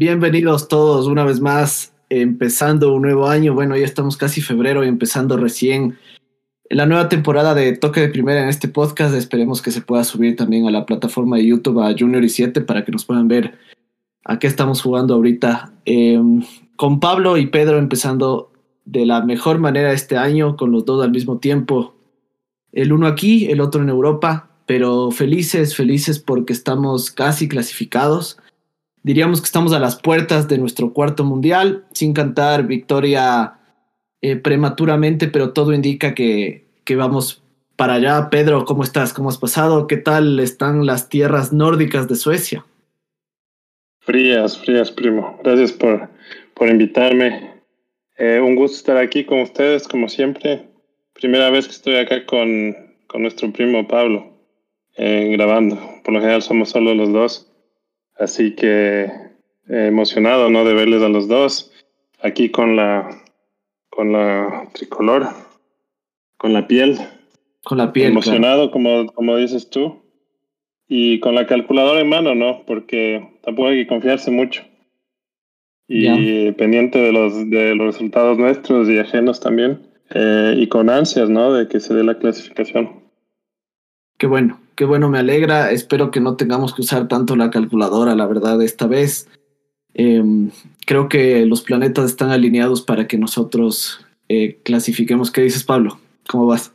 Bienvenidos todos una vez más, empezando un nuevo año. Bueno, ya estamos casi febrero y empezando recién la nueva temporada de Toque de Primera en este podcast. Esperemos que se pueda subir también a la plataforma de YouTube a Junior y 7 para que nos puedan ver a qué estamos jugando ahorita. Em, con Pablo y Pedro empezando de la mejor manera este año, con los dos al mismo tiempo. El uno aquí, el otro en Europa, pero felices, felices porque estamos casi clasificados diríamos que estamos a las puertas de nuestro cuarto mundial, sin cantar victoria eh, prematuramente, pero todo indica que, que vamos para allá. Pedro, ¿cómo estás? ¿Cómo has pasado? ¿Qué tal están las tierras nórdicas de Suecia? Frías, frías, primo. Gracias por, por invitarme. Eh, un gusto estar aquí con ustedes, como siempre. Primera vez que estoy acá con, con nuestro primo Pablo, eh, grabando. Por lo general somos solo los dos. Así que eh, emocionado, ¿no? De verles a los dos aquí con la con la tricolor, con la piel. Con la piel. Emocionado, como, como dices tú. Y con la calculadora en mano, ¿no? Porque tampoco hay que confiarse mucho. Y pendiente de los, de los resultados nuestros y ajenos también. Eh, y con ansias, ¿no? De que se dé la clasificación. Qué bueno, qué bueno, me alegra. Espero que no tengamos que usar tanto la calculadora, la verdad, esta vez. Em, creo que los planetas están alineados para que nosotros eh, clasifiquemos. ¿Qué dices, Pablo? ¿Cómo vas?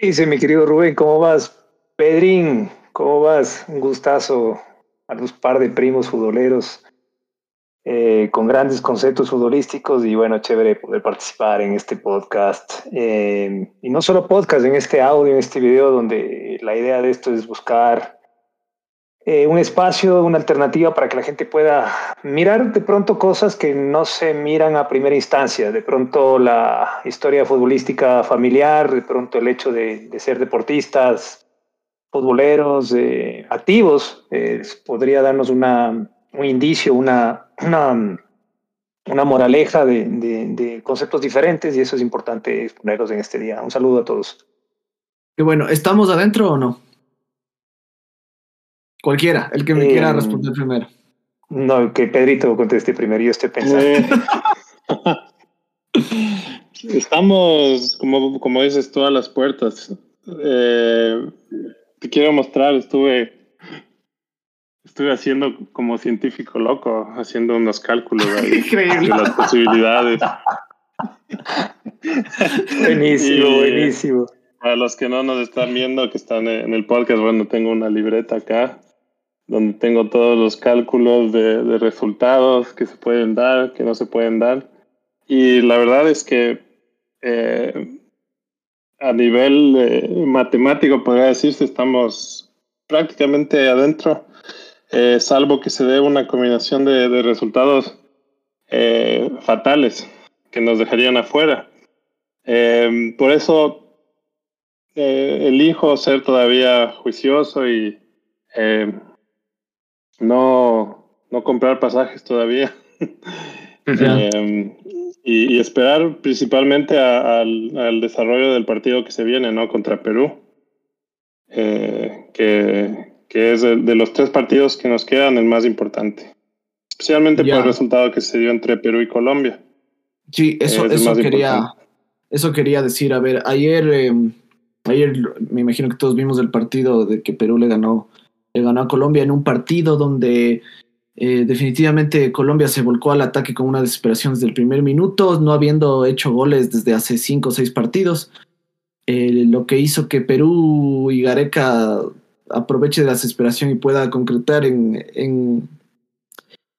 Dice mi querido Rubén, ¿cómo vas? Pedrín, ¿cómo vas? Un gustazo a los par de primos futboleros eh, con grandes conceptos futbolísticos y bueno, chévere poder participar en este podcast. Eh, y no solo podcast, en este audio, en este video, donde la idea de esto es buscar eh, un espacio, una alternativa para que la gente pueda mirar de pronto cosas que no se miran a primera instancia. De pronto la historia futbolística familiar, de pronto el hecho de, de ser deportistas, futboleros, activos, podría darnos una, un indicio, una una, una moraleja de, de, conceptos diferentes y eso es importante exponerlos en este día. Un saludo a todos. Y bueno, ¿estamos adentro o no? Cualquiera, el que me quiera em, responder primero. No, que Pedrito conteste primero, yo estoy pensando. Eh, estamos, como, como dices, todas las puertas. Eh, te quiero mostrar, estuve Estuve haciendo como científico loco, haciendo unos cálculos ahí de las posibilidades. buenísimo, buenísimo. Para los que no nos están viendo, que están en el podcast, bueno, tengo una libreta acá donde tengo todos los cálculos de, resultados que se pueden dar, que no se pueden dar. Y la verdad es que eh, a nivel eh, matemático, podría decirse, estamos prácticamente adentro eh, salvo que se dé una combinación de, resultados eh, fatales que nos dejarían afuera. Em, por eso eh, elijo ser todavía juicioso y em, no, no comprar pasajes todavía. Em, y, esperar principalmente al, al, desarrollo del partido que se viene, ¿no? Contra Perú. que, que es de, los tres partidos que nos quedan el más importante, especialmente por el resultado que se dio entre Perú y Colombia. Sí, eso, eso quería, eso quería decir. A ver, ayer, em, ayer me imagino que todos vimos el partido de que Perú le ganó, le ganó a Colombia en un partido donde eh, definitivamente Colombia se volcó al ataque con una desesperación desde el primer minuto, no habiendo hecho goles desde hace cinco o seis partidos. Eh, lo que hizo que Perú y Gareca aproveche de la desesperación y pueda concretar en, en,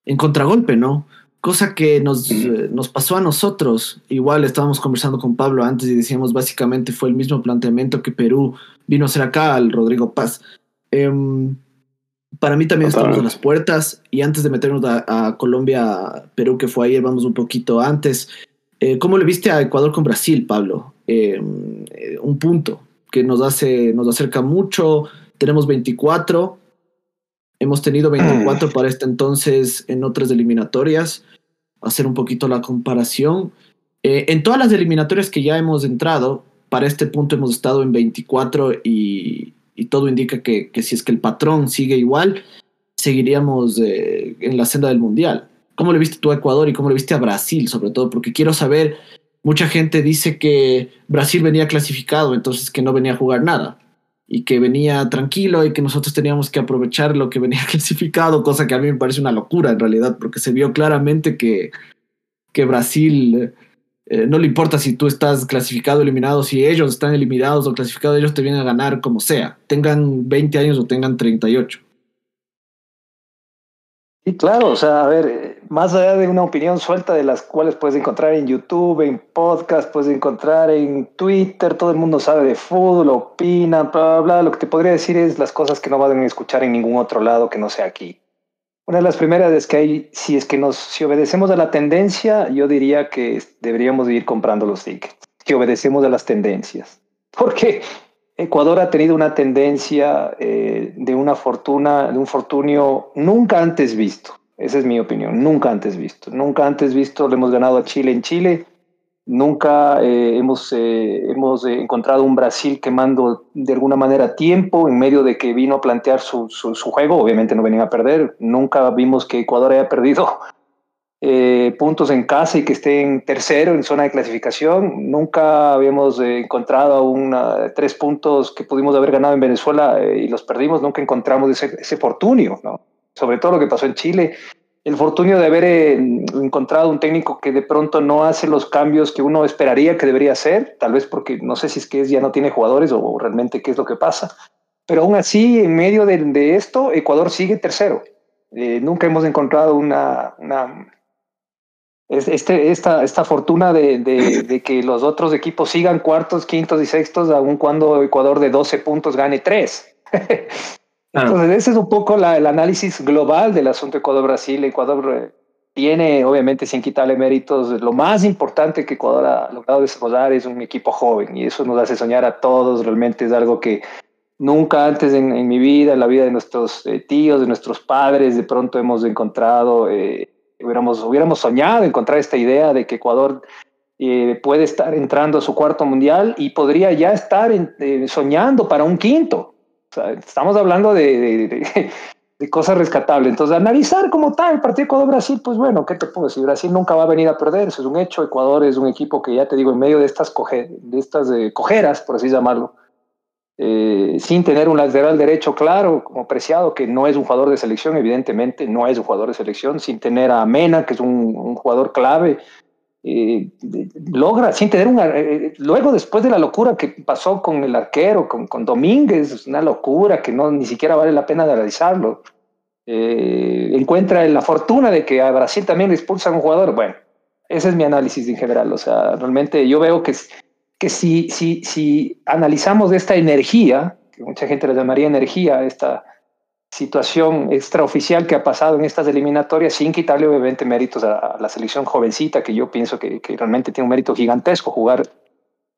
en contragolpe, ¿no? Cosa que nos, eh, nos, pasó a nosotros. Igual estábamos conversando con Pablo antes y decíamos básicamente fue el mismo planteamiento que Perú vino a hacer acá al Rodrigo Paz. Em, para mí también estamos en las puertas y antes de meternos a, Colombia, Perú que fue ayer, vamos un poquito antes. Eh, ¿Cómo le viste a Ecuador con Brasil, Pablo? Em, eh, un punto que nos hace, nos acerca mucho, tenemos 24. Hemos tenido 24 para este entonces en otras eliminatorias. Hacer un poquito la comparación. Eh, en todas las eliminatorias que ya hemos entrado, para este punto hemos estado en 24 y, todo indica que, si es que el patrón sigue igual, seguiríamos eh, en la senda del Mundial. ¿Cómo le viste tú a Ecuador y cómo le viste a Brasil, sobre todo? Porque quiero saber, mucha gente dice que Brasil venía clasificado, entonces que no venía a jugar nada y que venía tranquilo y que nosotros teníamos que aprovechar lo que venía clasificado, cosa que a mí me parece una locura en realidad, porque se vio claramente que, que Brasil eh, no le importa si tú estás clasificado o eliminado, si ellos están eliminados o clasificados, ellos te vienen a ganar como sea, tengan 20 años o tengan 38. Sí, claro, o sea, a ver, más allá de una opinión suelta de las cuales puedes encontrar en YouTube, en podcast, puedes encontrar en Twitter, todo el mundo sabe de fútbol, opina, bla, bla, bla. Lo que te podría decir es las cosas que no van a escuchar en ningún otro lado que no sea aquí. Una de las primeras es que hay, si es que nos, si obedecemos a la tendencia, yo diría que deberíamos ir comprando los tickets, si obedecemos a las tendencias. Porque Ecuador ha tenido una tendencia eh, de una fortuna, de un fortunio nunca antes visto. Esa es mi opinión, nunca antes visto. Nunca antes visto le hemos ganado a Chile en Chile. Nunca eh, hemos, eh, hemos encontrado un Brasil quemando de alguna manera tiempo en medio de que vino a plantear su, su, juego. Obviamente no venían a perder. Nunca vimos que Ecuador haya perdido eh, puntos en casa y que esté en tercero en zona de clasificación. Nunca habíamos encontrado una, tres puntos que pudimos haber ganado en Venezuela y los perdimos. Nunca encontramos ese, ese fortunio, ¿no? sobre todo lo que pasó en Chile el fortunio de haber eh, encontrado un técnico que de pronto no hace los cambios que uno esperaría que debería hacer, tal vez porque no sé si es que ya no tiene jugadores o realmente qué es lo que pasa, pero aún así, en medio de, esto, Ecuador sigue tercero. Eh, nunca hemos encontrado una, una este, esta, esta fortuna de, de, que los otros equipos sigan cuartos, quintos y sextos, aun cuando Ecuador de 12 puntos gane 3. Entonces, ese es un poco el análisis global del asunto Ecuador-Brasil. Ecuador eh, tiene, obviamente, sin quitarle méritos, lo más importante que Ecuador ha logrado desarrollar es un equipo joven y eso nos hace soñar a todos. Realmente es algo que nunca antes en, mi vida, en la vida de nuestros eh, tíos, de nuestros padres, de pronto hemos encontrado, eh, hubiéramos, hubiéramos soñado encontrar esta idea de que Ecuador puede estar entrando a su cuarto mundial y podría ya estar soñando para un quinto estamos hablando de, de, cosas rescatables. Entonces, analizar como tal el partido Ecuador-Brasil, pues bueno, ¿qué te puedo decir? Brasil nunca va a venir a perder, eso es un hecho. Ecuador es un equipo que ya te digo, en medio de estas, de estas eh, cojeras, por así llamarlo, eh, sin tener un lateral derecho claro, como preciado, que no es un jugador de selección, evidentemente, no es un jugador de selección, sin tener a Mena, que es un, un jugador clave, eh, logra, sin tener una... Eh, eh, luego, después de la locura que pasó con el arquero, con, con Domínguez, es una locura que no ni siquiera vale la pena analizarlo. encuentra la fortuna de que a Brasil también le expulsan un jugador. Bueno, ese es mi análisis en general. O sea, realmente yo veo que, que si, si, si analizamos esta energía, que mucha gente le llamaría energía, esta situación extraoficial que ha pasado en estas eliminatorias, sin quitarle obviamente méritos a, la selección jovencita, que yo pienso que, realmente tiene un mérito gigantesco jugar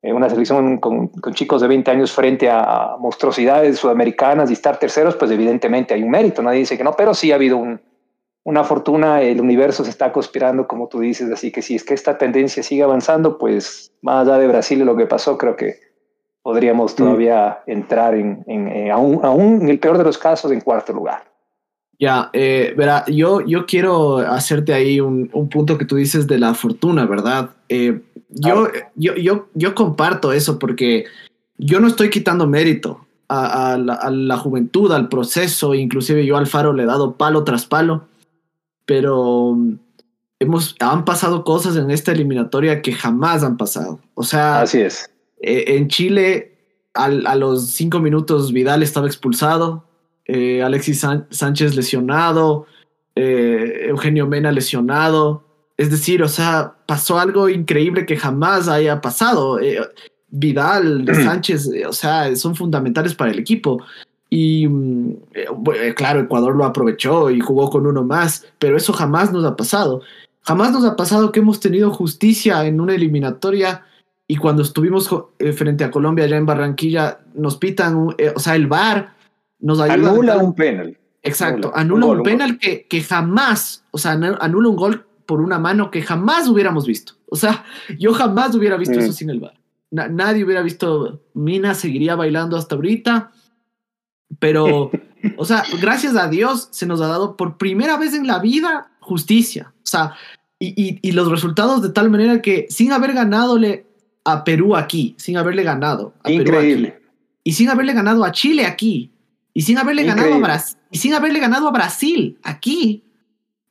en una selección con, chicos de 20 años frente a monstruosidades sudamericanas y estar terceros, pues evidentemente hay un mérito, nadie dice que no, pero sí ha habido una fortuna, el universo se está conspirando, como tú dices, así que si es que esta tendencia sigue avanzando, pues más allá de Brasil y lo que pasó, creo que podríamos mm. todavía entrar en, en, aún, en el peor de los casos, en cuarto lugar. Ya, eh, verá, yo, yo quiero hacerte ahí un, un, punto que tú dices de la fortuna, ¿verdad? Eh, yo, yo, yo, yo, comparto eso porque yo no estoy quitando mérito a, a, la, a, la, juventud, al proceso, inclusive yo al Faro le he dado palo tras palo, pero hemos, han pasado cosas en esta eliminatoria que jamás han pasado. O sea, así es eh, en Chile, a los cinco minutos, Vidal estaba expulsado, eh, Alexis Sánchez lesionado, eh, Eugenio Mena lesionado. Es decir, o sea, pasó algo increíble que jamás haya pasado. Vidal, Sánchez, o sea, son fundamentales para el equipo. Y mm, claro, Ecuador lo aprovechó y jugó con uno más, pero eso jamás nos ha pasado. Jamás nos ha pasado que hemos tenido justicia en una eliminatoria y cuando estuvimos eh, frente a Colombia allá en Barranquilla, nos pitan, eh, o sea, el VAR nos ayuda. Anula un penal. Exacto, anula, un, penal que, que jamás, o sea, anula un gol por una mano que jamás hubiéramos visto. O sea, yo jamás hubiera visto eso mm. sin el VAR. nadie hubiera visto, Mina seguiría bailando hasta ahorita, pero o sea, gracias a Dios se nos ha dado por primera vez en la vida justicia. O sea, y, y, los resultados de tal manera que sin haber ganadole a Perú aquí, sin haberle ganado a Increíble. Perú aquí, y sin haberle ganado a Chile aquí, y sin haberle ganado a Brasil, y sin haberle ganado a Brasil aquí,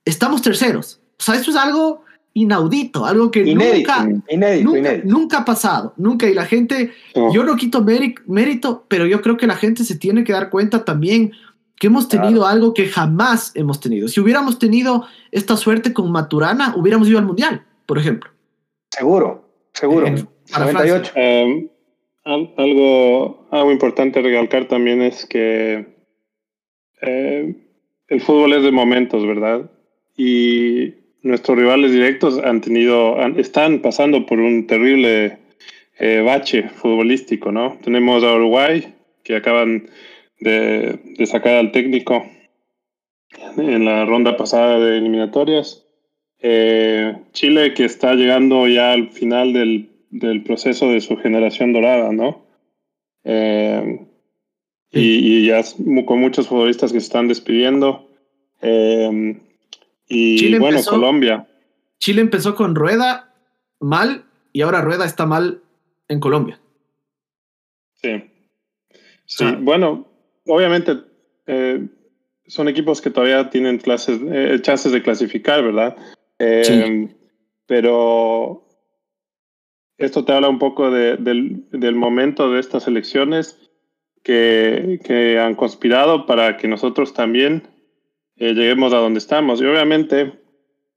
estamos terceros. O sea, esto es algo inaudito, algo que nunca, nunca, ha pasado, nunca. Y la gente, yo no quito mérito, pero yo creo que la gente se tiene que dar cuenta también que hemos tenido algo que jamás hemos tenido. Si hubiéramos tenido esta suerte con Maturana, hubiéramos ido al Mundial, por ejemplo. Seguro, seguro. Em, algo, algo importante recalcar también es que eh, el fútbol es de momentos, ¿verdad? Y nuestros rivales directos han tenido, están pasando por un terrible eh, bache futbolístico, ¿no? Tenemos a Uruguay, que acaban de, sacar al técnico en la ronda pasada de eliminatorias. Eh, Chile, que está llegando ya al final del, del proceso de su generación dorada, ¿no? Eh, y, ya con muchos futbolistas que se están despidiendo. Eh, y bueno, Colombia. Chile empezó con Rueda mal y ahora Rueda está mal en Colombia. Sí. Sí, bueno, obviamente eh, son equipos que todavía tienen clases, eh, chances de clasificar, ¿verdad? Eh, pero esto te habla un poco del, del, momento de estas elecciones que, que han conspirado para que nosotros también eh, lleguemos a donde estamos. Y obviamente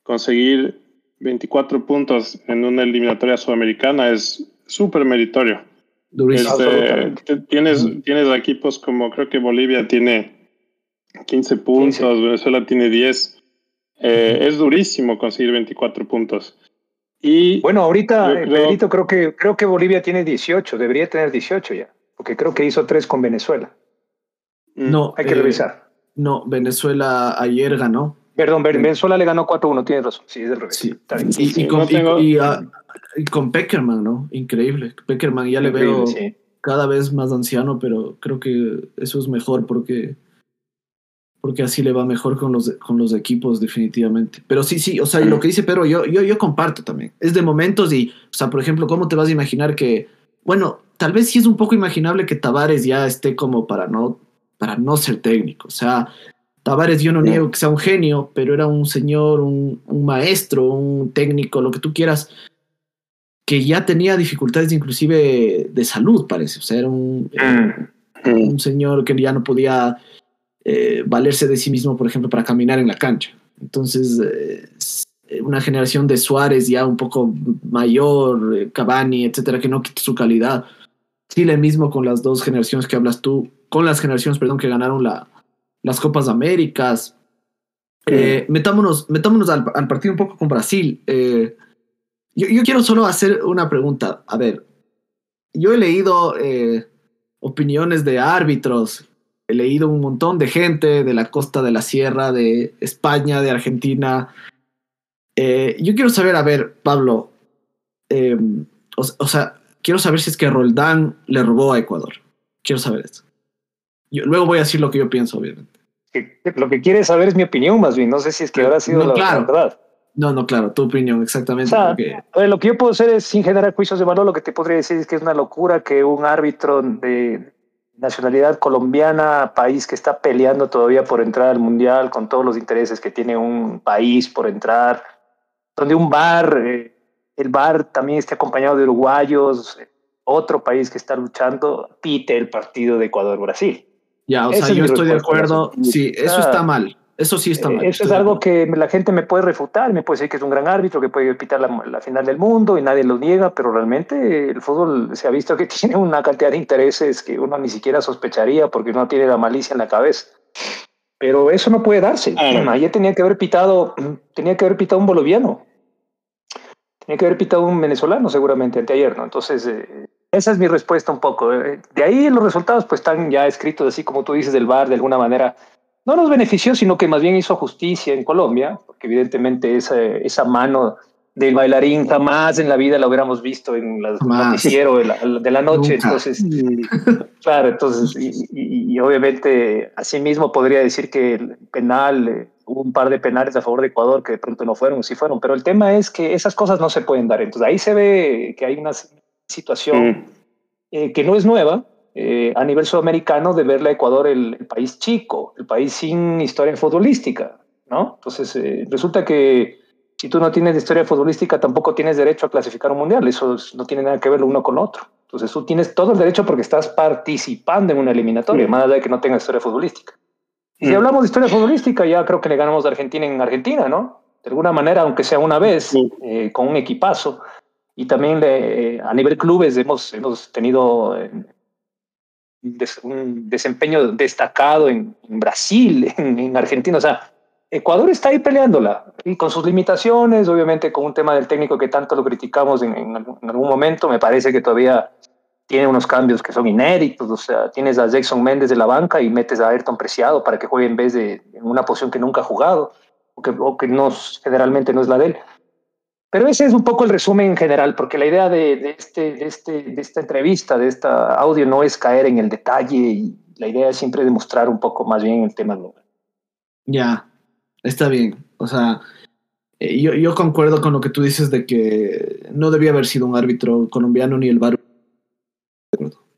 conseguir 24 puntos en una eliminatoria sudamericana es súper meritorio. Este, tienes, tienes equipos como creo que Bolivia tiene 15 puntos, Venezuela tiene 10. Eh, es durísimo conseguir 24 puntos. Y bueno, ahorita, creo, creo que, creo que Bolivia tiene 18, debería tener 18 ya, porque creo que hizo 3 con Venezuela. No, hay que eh, revisar. No, Venezuela ayer ganó. Perdón, Venezuela le ganó 4-1, tienes razón. Sí, es del revés. Sí. Y, con, Peckerman, ¿no? Increíble. Peckerman ya le veo cada vez más anciano, pero creo que eso es mejor porque, porque así le va mejor con los, con los equipos, definitivamente. Pero sí, sí, o sea, lo que dice Pedro, yo, yo, yo comparto también. Es de momentos y, o sea, por ejemplo, ¿cómo te vas a imaginar que, bueno, tal vez sí es un poco imaginable que Tavares ya esté como para no para no ser técnico. O sea, Tavares yo no niego que sea un genio, pero era un señor, un, maestro, un técnico, lo que tú quieras, que ya tenía dificultades inclusive de salud, parece. O sea, era un, mm. un señor que ya no podía eh, valerse de sí mismo, por ejemplo, para caminar en la cancha. Entonces, eh, una generación de Suárez ya un poco mayor, eh, Cavani, etcétera, que no quita su calidad. Chile mismo con las dos generaciones que hablas tú, con las generaciones, perdón, que ganaron la, las Copas Américas. Eh, metámonos metámonos al, partido un poco con Brasil. Eh, yo, yo, quiero solo hacer una pregunta. A ver, yo he leído eh, opiniones de árbitros, he leído un montón de gente de la costa de la sierra, de España, de Argentina. yo quiero saber, a ver, Pablo, o, o, sea, quiero saber si es que Roldán le robó a Ecuador. Quiero saber eso luego voy a decir lo que yo pienso, obviamente. Lo que quieres saber es mi opinión, más bien. No sé si es que ahora ha sido la, verdad. No, no, claro, tu opinión, exactamente. lo que yo puedo hacer es, sin generar juicios de valor, lo que te podría decir es que es una locura que un árbitro de nacionalidad colombiana, país que está peleando todavía por entrar al mundial, con todos los intereses que tiene un país por entrar, donde un bar, eh, el bar también esté acompañado de uruguayos, otro país que está luchando, pite el partido de Ecuador-Brasil. Ya, o sea, yo estoy de acuerdo. Sí, eso está mal. Eso sí está mal. Eso es algo que la gente me puede refutar, me puede decir que es un gran árbitro, que puede pitar la, final del mundo y nadie lo niega, pero realmente el fútbol se ha visto que tiene una cantidad de intereses que uno ni siquiera sospecharía porque no tiene la malicia en la cabeza. Pero eso no puede darse. Ayer tenía que haber pitado, tenía que haber pitado un boliviano. Tenía que haber pitado un venezolano seguramente anteayer, ¿no? Entonces, eh, esa es mi respuesta un poco. Eh. De ahí los resultados pues están ya escritos así como tú dices del VAR de alguna manera. No nos benefició, sino que más bien hizo justicia en Colombia, porque evidentemente esa, esa mano del bailarín jamás en la vida la hubiéramos visto en el noticiero de la, de la noche. Entonces, claro, entonces, y, y, obviamente, asimismo podría decir que el penal, eh, hubo un par de penales a favor de Ecuador que de pronto no fueron, sí fueron, pero el tema es que esas cosas no se pueden dar. Entonces, ahí se ve que hay una situación mm. eh, que no es nueva, eh, a nivel sudamericano de verle a Ecuador el, país chico, el país sin historia futbolística, ¿no? Entonces, resulta que si tú no tienes historia futbolística, tampoco tienes derecho a clasificar un mundial. Eso no tiene nada que ver uno con otro. Entonces tú tienes todo el derecho porque estás participando en una eliminatoria, más allá de que no tengas historia futbolística. Si mm. hablamos de historia futbolística, ya creo que le ganamos a Argentina en Argentina, ¿no? De alguna manera, aunque sea una vez, eh, con un equipazo. Y también eh, a nivel clubes hemos, hemos tenido eh, un desempeño destacado en, Brasil, en, en Argentina. O sea, Ecuador está ahí peleándola y con sus limitaciones, obviamente con un tema del técnico que tanto lo criticamos en, algún momento, me parece que todavía tiene unos cambios que son inéditos, o sea, tienes a Jackson Méndez de la banca y metes a Ayrton Preciado para que juegue en vez de en una posición que nunca ha jugado o que, o que no, generalmente no es la de él. Pero ese es un poco el resumen en general, porque la idea de, de, este, de, este, de esta entrevista, de esta audio, no es caer en el detalle y la idea es siempre demostrar un poco más bien el tema global. Ya, está bien. O sea, eh, yo, yo, concuerdo con lo que tú dices de que no debía haber sido un árbitro colombiano ni el bar.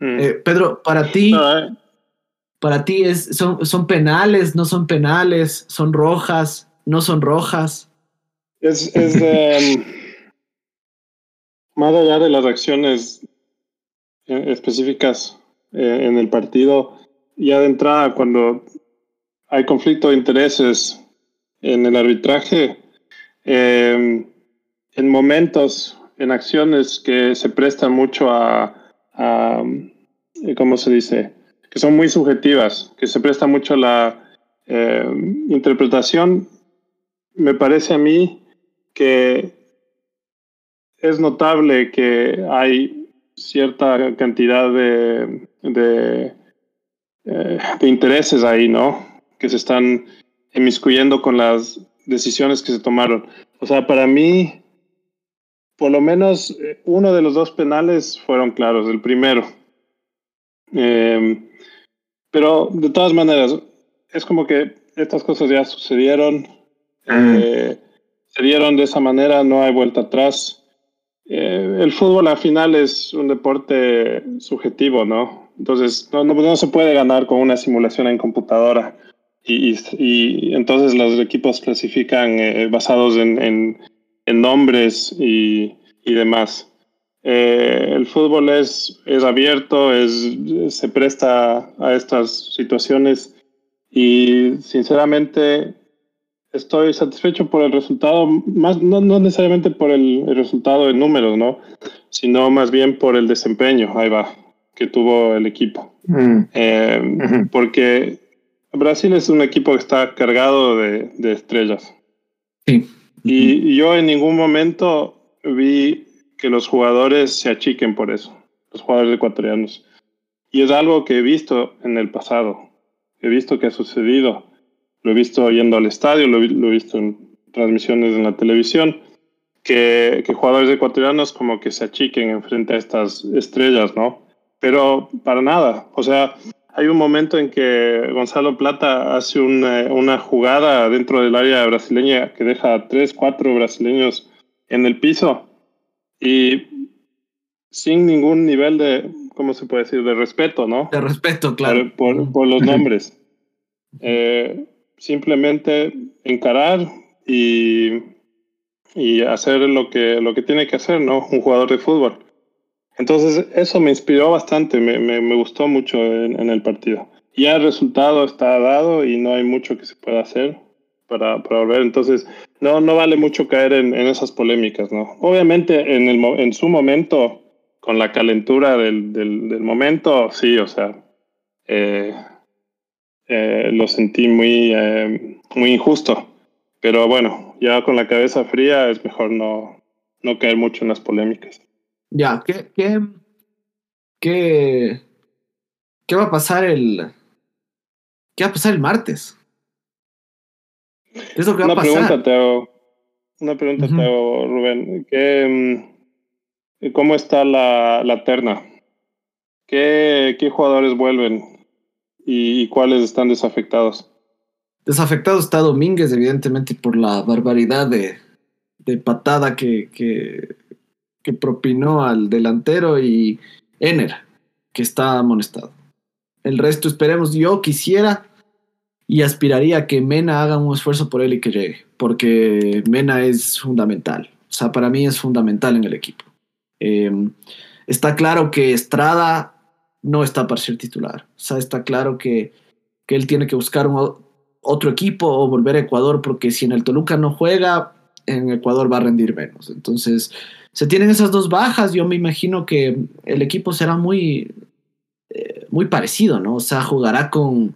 Mm. Eh, Pedro, para ti, eh. para ti es, son, son penales, no son penales, son rojas, no son rojas. Es, es um, más allá de las acciones específicas en el partido, ya de entrada cuando hay conflicto de intereses en el arbitraje, en momentos, en acciones que se prestan mucho a, ¿cómo se dice? Que son muy subjetivas, que se presta mucho a la em, interpretación, me parece a mí que es notable que hay cierta cantidad de, de, eh, intereses ahí, ¿no? Que se están inmiscuyendo con las decisiones que se tomaron. O sea, para mí, por lo menos eh, uno de los dos penales fueron claros, el primero. Em, pero de todas maneras, es como que estas cosas ya sucedieron, eh, se dieron de esa manera, no hay vuelta atrás. Eh, el fútbol al final es un deporte subjetivo, ¿no? Entonces, no, no se puede ganar con una simulación en computadora y, entonces los equipos clasifican eh, basados en, en, nombres y, y demás. Eh, el fútbol es, es abierto, es, se presta a estas situaciones y sinceramente estoy satisfecho por el resultado, más, no, no necesariamente por el, resultado en números, ¿no? sino más bien por el desempeño, ahí va, que tuvo el equipo. Mm. Eh, porque Brasil es un equipo que está cargado de, estrellas. Sí. Y yo en ningún momento vi que los jugadores se achiquen por eso, los jugadores ecuatorianos. Y es algo que he visto en el pasado, he visto que ha sucedido, lo he visto yendo al estadio, lo, he visto en transmisiones en la televisión, que, que jugadores ecuatorianos como que se achiquen en frente a estas estrellas, ¿no? Pero para nada, o sea, hay un momento en que Gonzalo Plata hace una, jugada dentro del área brasileña que deja a tres, cuatro brasileños en el piso y sin ningún nivel de, ¿cómo se puede decir?, de respeto, ¿no? De respeto, claro. Por, los nombres. Eh, simplemente encarar y, y hacer lo que, lo que tiene que hacer, ¿no? Un jugador de fútbol. Entonces eso me inspiró bastante, me, me, gustó mucho en, el partido. Ya el resultado está dado y no hay mucho que se pueda hacer para, para volver. Entonces no, no vale mucho caer en, en esas polémicas, ¿no? Obviamente en, el, en su momento, con la calentura del, del, momento, sí, o sea, eh, eh, lo sentí muy, eh, muy injusto. Pero bueno, ya con la cabeza fría es mejor no, no caer mucho en las polémicas. Ya, ¿qué, qué, qué, qué va a pasar el, qué va a pasar el martes? ¿Qué es lo que va a pasar? Pregunta, una pregunta te hago, Rubén. ¿Qué, mm, ¿Cómo está la, la terna? ¿Qué, ¿Qué, jugadores vuelven y, cuáles están desafectados? Desafectado está Domínguez, evidentemente, por la barbaridad de, de patada que, que, propinó al delantero y Ener, que está amonestado. El resto esperemos. Yo quisiera y aspiraría a que Mena haga un esfuerzo por él y que llegue, porque Mena es fundamental. O sea, para mí es fundamental en el equipo. Em, está claro que Estrada no está para ser titular. O sea, está claro que, que él tiene que buscar un, otro equipo o volver a Ecuador, porque si en el Toluca no juega, en Ecuador va a rendir menos. Entonces, se tienen esas dos bajas. Yo me imagino que el equipo será muy, eh, muy parecido, ¿no? O sea, jugará con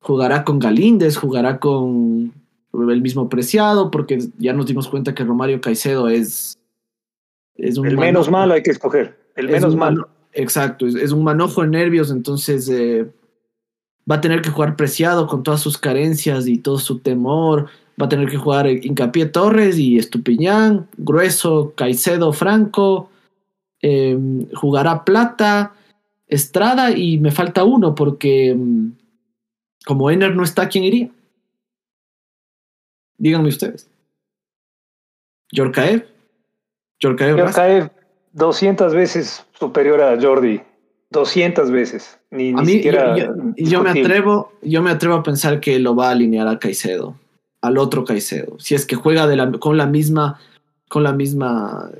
jugará con Galíndez, jugará con el mismo Preciado, porque ya nos dimos cuenta que Romario Caicedo es, es un... El menos malo hay que escoger, el menos malo. exacto, es, un manojo de nervios, entonces eh, va a tener que jugar Preciado con todas sus carencias y todo su temor, va a tener que jugar Incapié Torres y Estupiñán, Grueso, Caicedo, Franco, em, jugará Plata, Estrada y me falta uno porque em, como Ener no está, ¿quién iría? Díganme ustedes. Yorkaev. Yorkaev. Yorkaev 200 veces superior a Jordi. 200 veces. Ni, a mí, siquiera yo, me atrevo, yo me atrevo a pensar que lo va a alinear a Caicedo, al otro Caicedo. Si es que juega con la misma, con la misma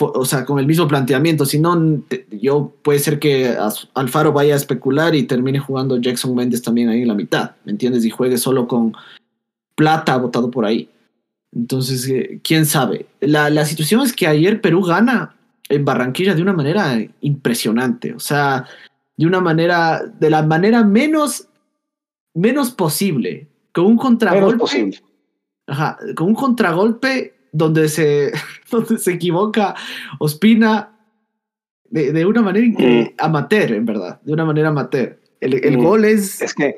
o sea, con el mismo planteamiento. Si no, yo puede ser que Alfaro vaya a especular y termine jugando Jackson Mendes también ahí en la mitad, ¿me entiendes? Y juegue solo con plata votado por ahí. Entonces, eh, quién sabe. La, la situación es que ayer Perú gana en Barranquilla de una manera impresionante. O sea, de una manera, de la manera menos, menos posible. Con un contragolpe. Ajá, con un contragolpe donde se, donde se equivoca Ospina de, de una manera mm. amateur, en verdad, de una manera amateur. El, el mm. gol es... Es que,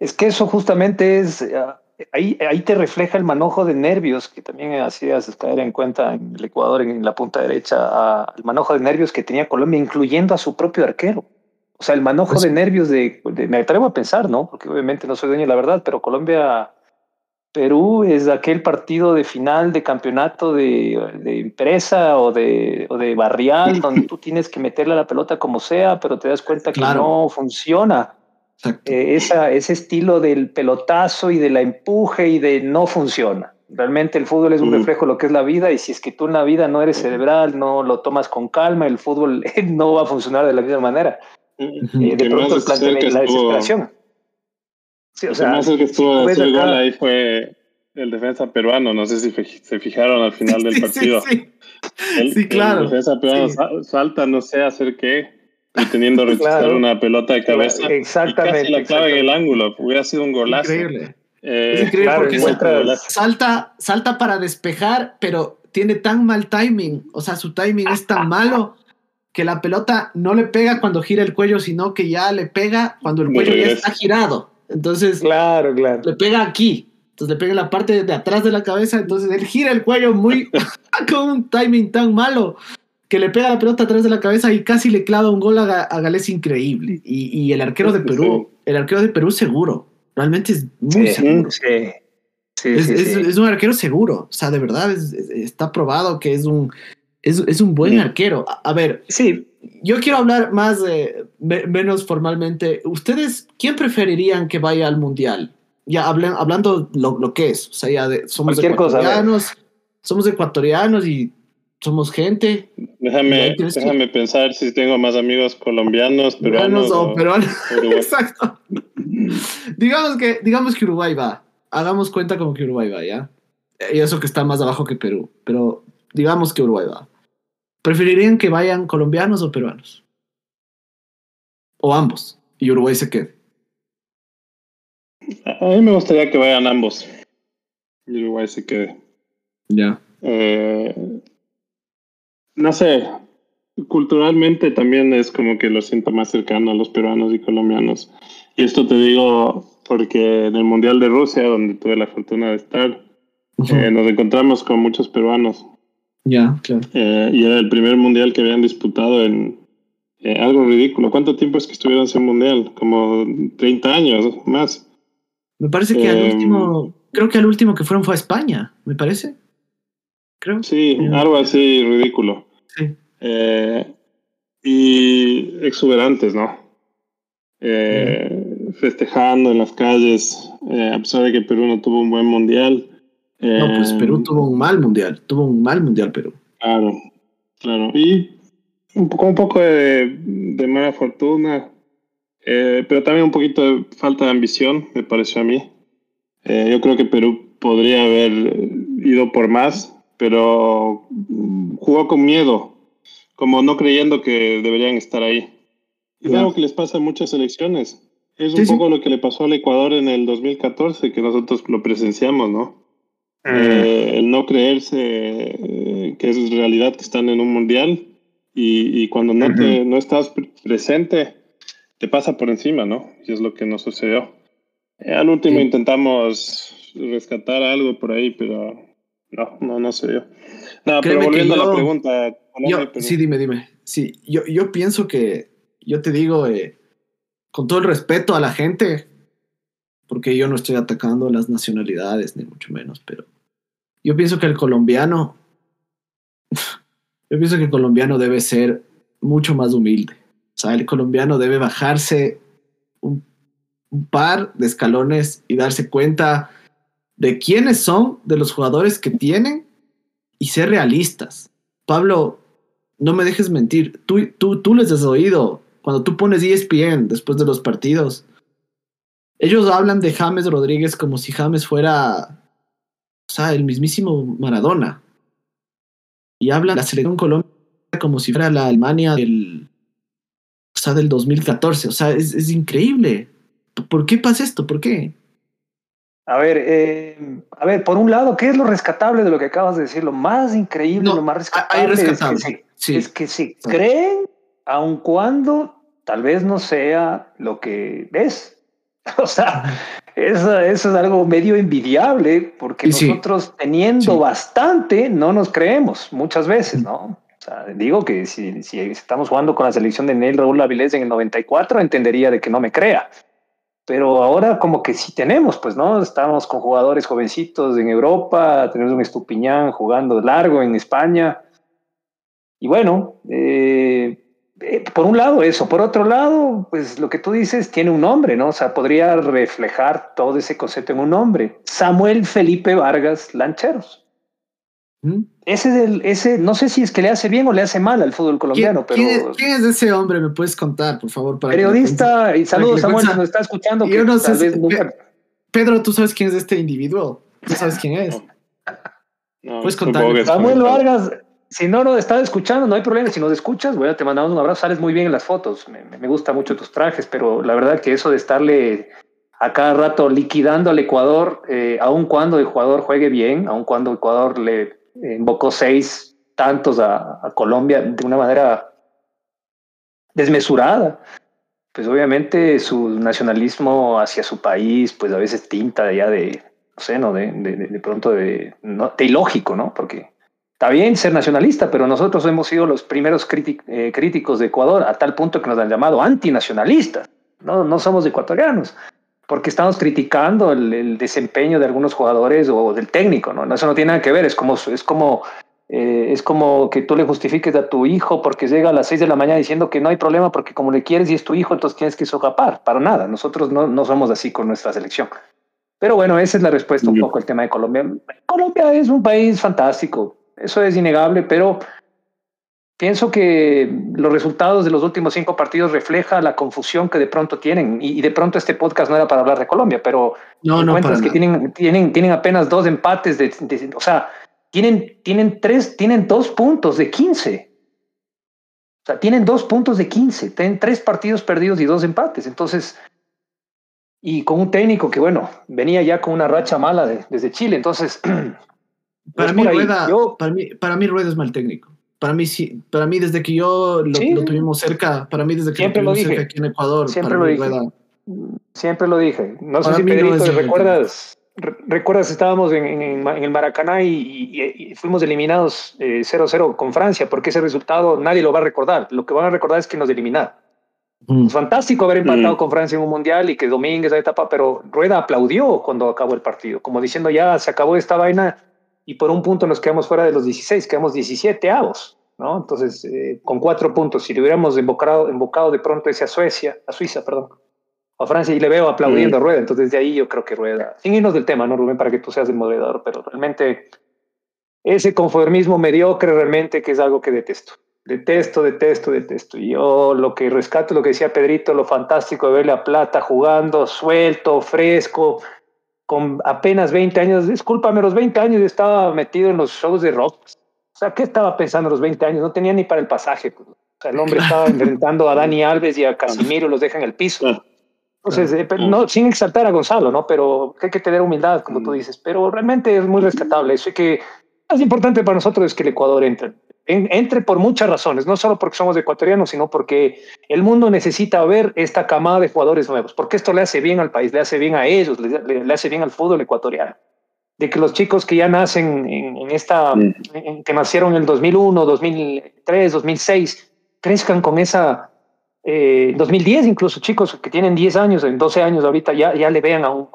es que eso justamente es... Ah, ahí, ahí te refleja el manojo de nervios que también hacías caer en cuenta en el Ecuador, en la punta derecha, el manojo de nervios que tenía Colombia, incluyendo a su propio arquero. O sea, el manojo pues de nervios de, de, Me atrevo a pensar, ¿no? Porque obviamente no soy dueño de la verdad, pero Colombia Perú es aquel partido de final de campeonato de, empresa o de, o de barrial donde tú tienes que meterle la pelota como sea, pero te das cuenta que no funciona. Eh, esa, ese estilo del pelotazo y de la empuje y de no funciona. Realmente el fútbol es un reflejo de lo que es la vida y si es que tú en la vida no eres cerebral, no lo tomas con calma, el fútbol no va a funcionar de la misma manera. Eh, de pronto el planteamiento la desesperación. Sí, o sea, que estuvo hacer gol ahí fue el defensa peruano. No sé si se fijaron al final del partido. Sí, sí. claro. El defensa peruano salta, no sé hacer qué, pretendiendo rechazar una pelota de cabeza. Exactamente. Y casi la clave en el ángulo. Hubiera sido un golazo. Increíble. Eh, es increíble porque salta, salta para despejar, pero tiene tan mal timing. O sea, su timing es tan malo que la pelota no le pega cuando gira el cuello, sino que ya le pega cuando el cuello ya está girado. Entonces, claro, claro. le pega aquí. Entonces le pega en la parte de atrás de la cabeza. Entonces él gira el cuello muy con un timing tan malo que le pega la pelota atrás de la cabeza y casi le clava un gol a, a Gales increíble. Y, el arquero de Perú, el arquero de Perú seguro. Realmente es muy seguro. Sí. es, un arquero seguro. O sea, de verdad está probado que es un, es, un buen arquero. A, ver, sí. yo quiero hablar más, de, menos formalmente. ¿Ustedes quién preferirían que vaya al Mundial? Ya hablando lo, lo, que es. O sea, ya somos ecuatorianos, somos ecuatorianos y somos gente. Déjame, déjame pensar si tengo más amigos colombianos, peruanos. o, peruanos. Exacto. digamos, que, digamos que Uruguay va. Hagamos cuenta como que Uruguay va, ¿ya? Y eso que está más abajo que Perú. Pero digamos que Uruguay va. ¿Preferirían que vayan colombianos o peruanos? O ambos. Y Uruguay se quede. A mí me gustaría que vayan ambos. Y Uruguay se quede. Ya. Eh, no sé. Culturalmente también es como que lo siento más cercano a los peruanos y colombianos. Y esto te digo porque en el Mundial de Rusia, donde tuve la fortuna de estar, eh, nos encontramos con muchos peruanos. Ya, claro. Eh, y era el primer mundial que habían disputado en eh, algo ridículo. ¿Cuánto tiempo es que estuvieron en ese mundial? Como 30 años más. Me parece que al último, creo que al último que fueron fue a España, me parece. Creo. Sí, algo así ridículo. Sí. y exuberantes, ¿no? Festejando en las calles, a pesar de que Perú no tuvo un buen mundial no, pues Perú eh, tuvo un mal mundial, tuvo un mal mundial Perú. Claro, claro. Y un poco, un poco de, mala fortuna, eh, pero también un poquito de falta de ambición, me pareció a mí. Eh, yo creo que Perú podría haber ido por más, pero jugó con miedo, como no creyendo que deberían estar ahí. Es algo que les pasa a muchas selecciones. Es un poco lo que le pasó al Ecuador en el 2014, que nosotros lo presenciamos, ¿no? Eh, el no creerse eh, que es realidad que están en un mundial y, y cuando no, te, no estás presente, te pasa por encima, ¿no? Y es lo que nos sucedió. Eh, al último intentamos rescatar algo por ahí, pero no, no, no se dio. No, pero volviendo a la pregunta. Sí, dime, dime. Sí, yo, yo pienso que, yo te digo, con todo el respeto a la gente, porque yo no estoy atacando las nacionalidades, ni mucho menos, pero yo pienso que el colombiano, yo pienso que el colombiano debe ser mucho más humilde. O sea, el colombiano debe bajarse un, par de escalones y darse cuenta de quiénes son, de los jugadores que tienen y ser realistas. Pablo, no me dejes mentir, tú, tú, tú les has oído cuando tú pones ESPN después de los partidos ellos hablan de James Rodríguez como si James fuera, o sea, el mismísimo Maradona. Y hablan de la selección Colombia como si fuera la Alemania del, o sea, del 2014. O sea, es, es increíble. ¿Por qué pasa esto? ¿Por qué? A ver, eh, a ver, por un lado, ¿qué es lo rescatable de lo que acabas de decir? Lo más increíble, lo más rescatable, es que se, creen, aun cuando tal vez no sea lo que es. O sea, eso, es algo medio envidiable porque nosotros teniendo bastante no nos creemos muchas veces, ¿no? O sea, digo que si, si estamos jugando con la selección de Neil Raúl Avilés en el 94, entendería de que no me crea. Pero ahora como que sí tenemos, pues, ¿no? Estamos con jugadores jovencitos en Europa, tenemos un Estupiñán jugando largo en España. Y bueno, eh, eh, por un lado eso, por otro lado, pues lo que tú dices tiene un nombre, ¿no? O sea, podría reflejar todo ese concepto en un nombre. Samuel Felipe Vargas Lancheros. ¿Mm? Ese, es el, ese, no sé si es que le hace bien o le hace mal al fútbol colombiano, pero... ¿quién es, ese hombre? ¿Me puedes contar, por favor? periodista, y saludos Samuel, nos está escuchando. Yo no sé Pedro, ¿tú sabes quién es este individuo? ¿Tú sabes quién es? puedes contar. Samuel Vargas si no nos estás escuchando, no hay problema. Si nos escuchas, bueno, te mandamos un abrazo. Sales muy bien en las fotos. Me, me gusta mucho tus trajes, pero la verdad que eso de estarle a cada rato liquidando al Ecuador, eh, aun cuando el jugador juegue bien, aun cuando Ecuador le invocó seis tantos a, Colombia de una manera desmesurada, pues obviamente su nacionalismo hacia su país, pues a veces tinta ya de, no sé, ¿no? De, de, de pronto de, no, de ilógico, ¿no? Porque Está bien ser nacionalista, pero nosotros hemos sido los primeros eh, críticos de Ecuador a tal punto que nos han llamado antinacionalistas. No, no somos ecuatorianos, porque estamos criticando el, desempeño de algunos jugadores o del técnico. ¿no? Eso no tiene nada que ver. Es como, es como, eh, es como que tú le justifiques a tu hijo porque llega a las seis de la mañana diciendo que no hay problema porque como le quieres y es tu hijo, entonces tienes que socapar. Para nada. Nosotros no, no somos así con nuestra selección. Pero bueno, esa es la respuesta un poco al tema de Colombia. Colombia es un país fantástico eso es innegable, pero pienso que los resultados de los últimos cinco partidos refleja la confusión que de pronto tienen. Y, de pronto este podcast no era para hablar de Colombia, pero no, no cuentas que tienen, tienen, tienen apenas dos empates de, o sea, tienen, tienen tres, tienen dos puntos de 15. O sea, tienen dos puntos de 15, tienen tres partidos perdidos y dos empates. Entonces, y con un técnico que, bueno, venía ya con una racha mala desde Chile. Entonces, Para mí, Rueda, para, mí, para mí Rueda es mal técnico. Para mí, sí, para mí desde que yo lo, tuvimos cerca, para mí desde que Siempre lo, tuvimos aquí en Ecuador, Siempre lo dije. Siempre lo dije. No sé si Pedrito, ¿recuerdas? ¿Recuerdas? Estábamos en, el Maracaná y, fuimos eliminados 0-0 eh, con Francia, porque ese resultado nadie lo va a recordar. Lo que van a recordar es que nos eliminaron. Mm. Fantástico haber empatado mm. con Francia en un mundial y que Domínguez esa etapa, pero Rueda aplaudió cuando acabó el partido, como diciendo ya se acabó esta vaina y por un punto nos quedamos fuera de los 16, quedamos 17 avos, ¿no? Entonces, eh, con cuatro puntos, si le hubiéramos embocado, embocado de pronto ese a Suecia, a Suiza, perdón, a Francia y le veo aplaudiendo a Rueda. Entonces, de ahí yo creo que Rueda, sin irnos del tema, ¿no, Rubén? Para que tú seas el moderador, pero realmente ese conformismo mediocre realmente que es algo que detesto. Detesto, detesto, detesto. Y yo lo que rescato, lo que decía Pedrito, lo fantástico de verle a Plata jugando suelto, fresco, con apenas 20 años. Discúlpame, los 20 años estaba metido en los shows de rock. O sea, ¿qué estaba pensando los 20 años? No tenía ni para el pasaje. Pues. O sea, el hombre estaba enfrentando a Dani Alves y a Casimiro, los deja en el piso. Entonces, eh, no, sin exaltar a Gonzalo, ¿no? Pero hay que tener humildad, como tú mm. dices. Pero realmente es muy rescatable. Eso y que más importante para nosotros es que el Ecuador entre. Entre por muchas razones, no solo porque somos ecuatorianos, sino porque el mundo necesita ver esta camada de jugadores nuevos, porque esto le hace bien al país, le hace bien a ellos, le, hace bien al fútbol ecuatoriano. De que los chicos que ya nacen en, esta, mm. que nacieron en el 2001, 2003, 2006, crezcan con esa, 2010 eh, incluso chicos que tienen 10 años, en 12 años ahorita ya, ya le vean a un,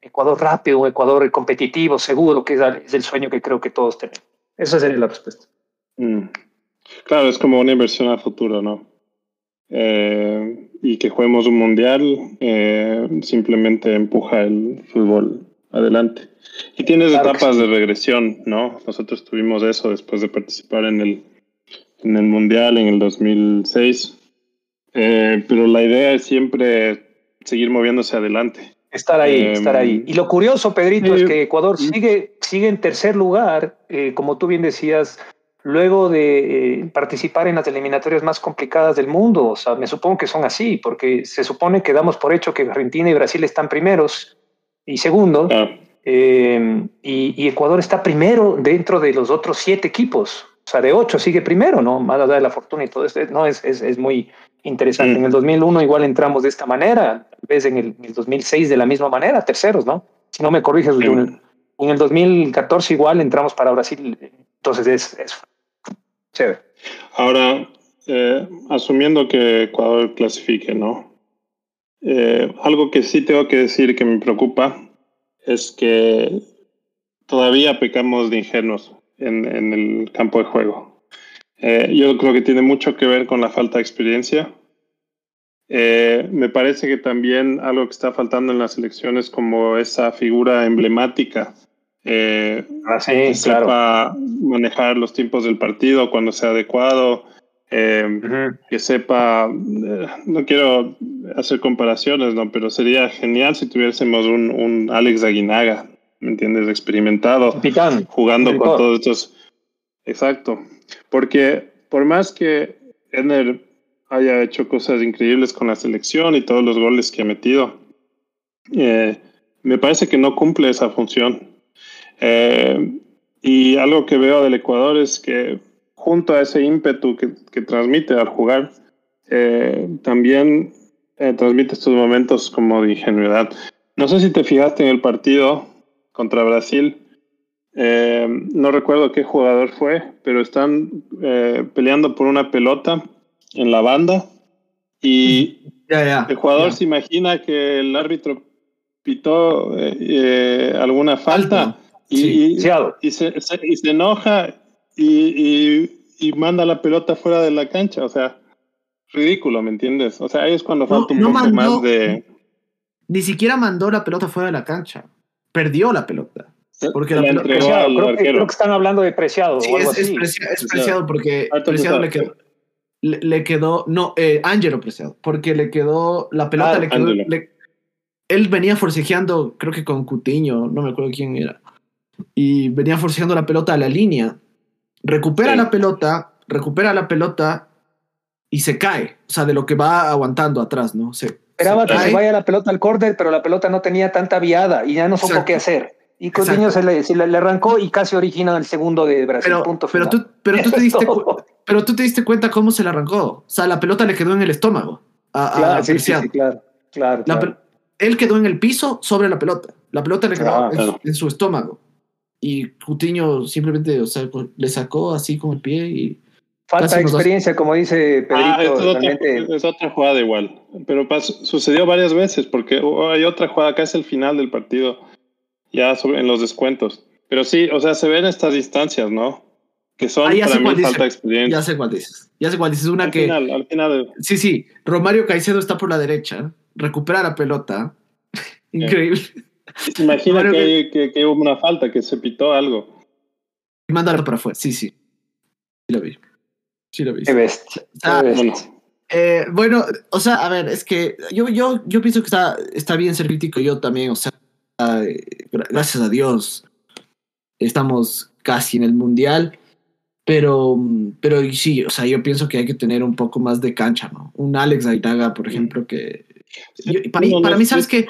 Ecuador rápido, un Ecuador competitivo, seguro, que es, el sueño que creo que todos tenemos. Esa sería la respuesta. Mm. Claro, es como una inversión a futuro, ¿no? Eh, y que juguemos un mundial eh, simplemente empuja el fútbol adelante. Y tienes etapas de regresión, ¿no? Nosotros tuvimos eso después de participar en el, en el mundial en el 2006 eh, pero la idea es siempre seguir moviéndose adelante. Estar ahí, estar ahí. Y lo curioso, Pedrito, es que Ecuador sigue, sigue en tercer lugar, como tú bien decías, luego de eh, participar en las eliminatorias más complicadas del mundo. O sea, me supongo que son así, porque se supone que damos por hecho que Argentina y Brasil están primeros y segundo, ah. y, Ecuador está primero dentro de los otros siete equipos. O sea, de ocho sigue primero, ¿no? Más allá de la fortuna y todo esto, no, es, es, es muy, interesante. Mm. En el 2001 igual entramos de esta manera, tal vez en el, 2006 de la misma manera, terceros, ¿no? Si no me corriges, en el 2014 igual entramos para Brasil, entonces es, es chévere. Ahora, eh, asumiendo que Ecuador clasifique, ¿no? Eh, algo que sí tengo que decir que me preocupa es que todavía pecamos de ingenuos en, en el campo de juego. Eh, yo creo que tiene mucho que ver con la falta de experiencia. Me parece que también algo que está faltando en las elecciones como esa figura emblemática eh, ah, sepa manejar los tiempos del partido cuando sea adecuado, que sepa, no quiero hacer comparaciones, ¿no? pero sería genial si tuviésemos un, un Alex Aguinaga, ¿me entiendes? Experimentado, jugando con todos estos. Exacto, porque por más que Edner haya hecho cosas increíbles con la selección y todos los goles que ha metido, eh, me parece que no cumple esa función. Eh, y algo que veo del Ecuador es que junto a ese ímpetu que, transmite al jugar, eh, también transmite estos momentos como de ingenuidad. No sé si te fijaste en el partido contra Brasil, eh, no recuerdo qué jugador fue, pero están eh, peleando por una pelota en la banda y el jugador se imagina que el árbitro pitó eh, alguna falta y, y, se, enoja y, manda la pelota fuera de la cancha. O sea, ridículo, ¿me entiendes? O sea, ahí es cuando falta un poco más de... Ni siquiera mandó la pelota fuera de la cancha, perdió la pelota. Porque la pelota, creo, que, están hablando de preciado. Sí, es, es, preciado porque preciado le quedó, le, quedó, no, eh, Angelo preciado, porque le quedó, la pelota ah, le quedó, él venía forcejeando, creo que con Cutiño, no me acuerdo quién era, y venía forcejeando la pelota a la línea, recupera la pelota, recupera la pelota y se cae, o sea, de lo que va aguantando atrás, ¿no? Se, Esperaba que se vaya la pelota al córner, pero la pelota no tenía tanta viada y ya no supo qué hacer. Y Coutinho se, le, se le, arrancó y casi origina el segundo de Brasil. Pero, punto pero, tú, pero, tú te diste pero tú te diste cuenta cómo se le arrancó. O sea, la pelota le quedó en el estómago. claro, sí, sí, claro, claro, Él quedó en el piso sobre la pelota. La pelota le quedó ah, en, su estómago. Y Cutiño simplemente o sea, le sacó así con el pie y. Falta experiencia, como dice ah, Pedrito. es, otra, jugada igual. Pero sucedió varias veces, porque hay otra jugada, acá es el final del partido, ya sobre, en los descuentos. Pero sí, o sea, se ven estas distancias, ¿no? Que son ah, para mí falta de experiencia. Ya sé cuál dices. Ya sé cuál dices. Una que. al final Sí, sí. Romario Caicedo está por la derecha, recupera la pelota. Increíble. Imagina que, que, hubo una falta, que se pitó algo. Y mandarlo para afuera, sí, sí. Sí lo vi. Sí lo vi. Ah, eh, bueno, o sea, a ver, es que yo, yo, yo pienso que está, está bien ser crítico, yo también, o sea, gracias a Dios estamos casi en el mundial, pero, pero sí, o sea, yo pienso que hay que tener un poco más de cancha, ¿no? Un Alex Aitaga, por ejemplo, que... para, para mí, ¿sabes qué?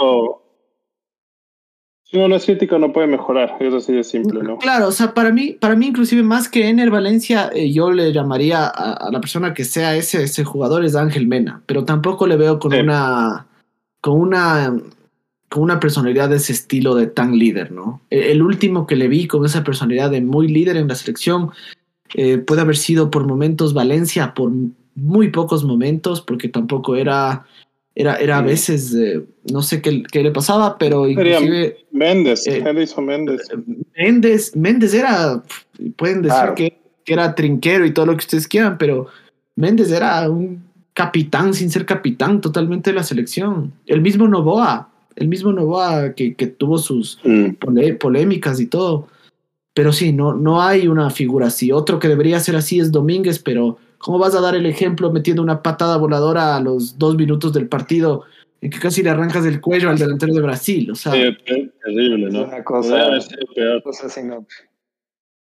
Uno no es crítico, no puede mejorar. Es así de simple, ¿no? Claro, o sea, para mí, para mí inclusive más que Ener Valencia, eh, yo le llamaría a, la persona que sea ese, ese jugador es Ángel Mena, pero tampoco le veo con una con una con una personalidad de ese estilo de tan líder, ¿no? E, el, último que le vi con esa personalidad de muy líder en la selección eh, puede haber sido por momentos Valencia, por muy pocos momentos, porque tampoco era era, era a veces, eh, no sé qué, qué, le pasaba, pero inclusive... Méndez, eh, hizo Méndez. Méndez, Méndez era, pueden decir que, que, era trinquero y todo lo que ustedes quieran, pero Méndez era un capitán sin ser capitán totalmente de la selección. El mismo Novoa, el mismo Novoa que, que tuvo sus mm. polémicas y todo. Pero sí, no, no hay una figura así. Otro que debería ser así es Domínguez, pero ¿Cómo vas a dar el ejemplo metiendo una patada voladora a los dos minutos del partido en que casi le arrancas el cuello al delantero de Brasil? O sea, sí, terrible, ¿no? Una cosa,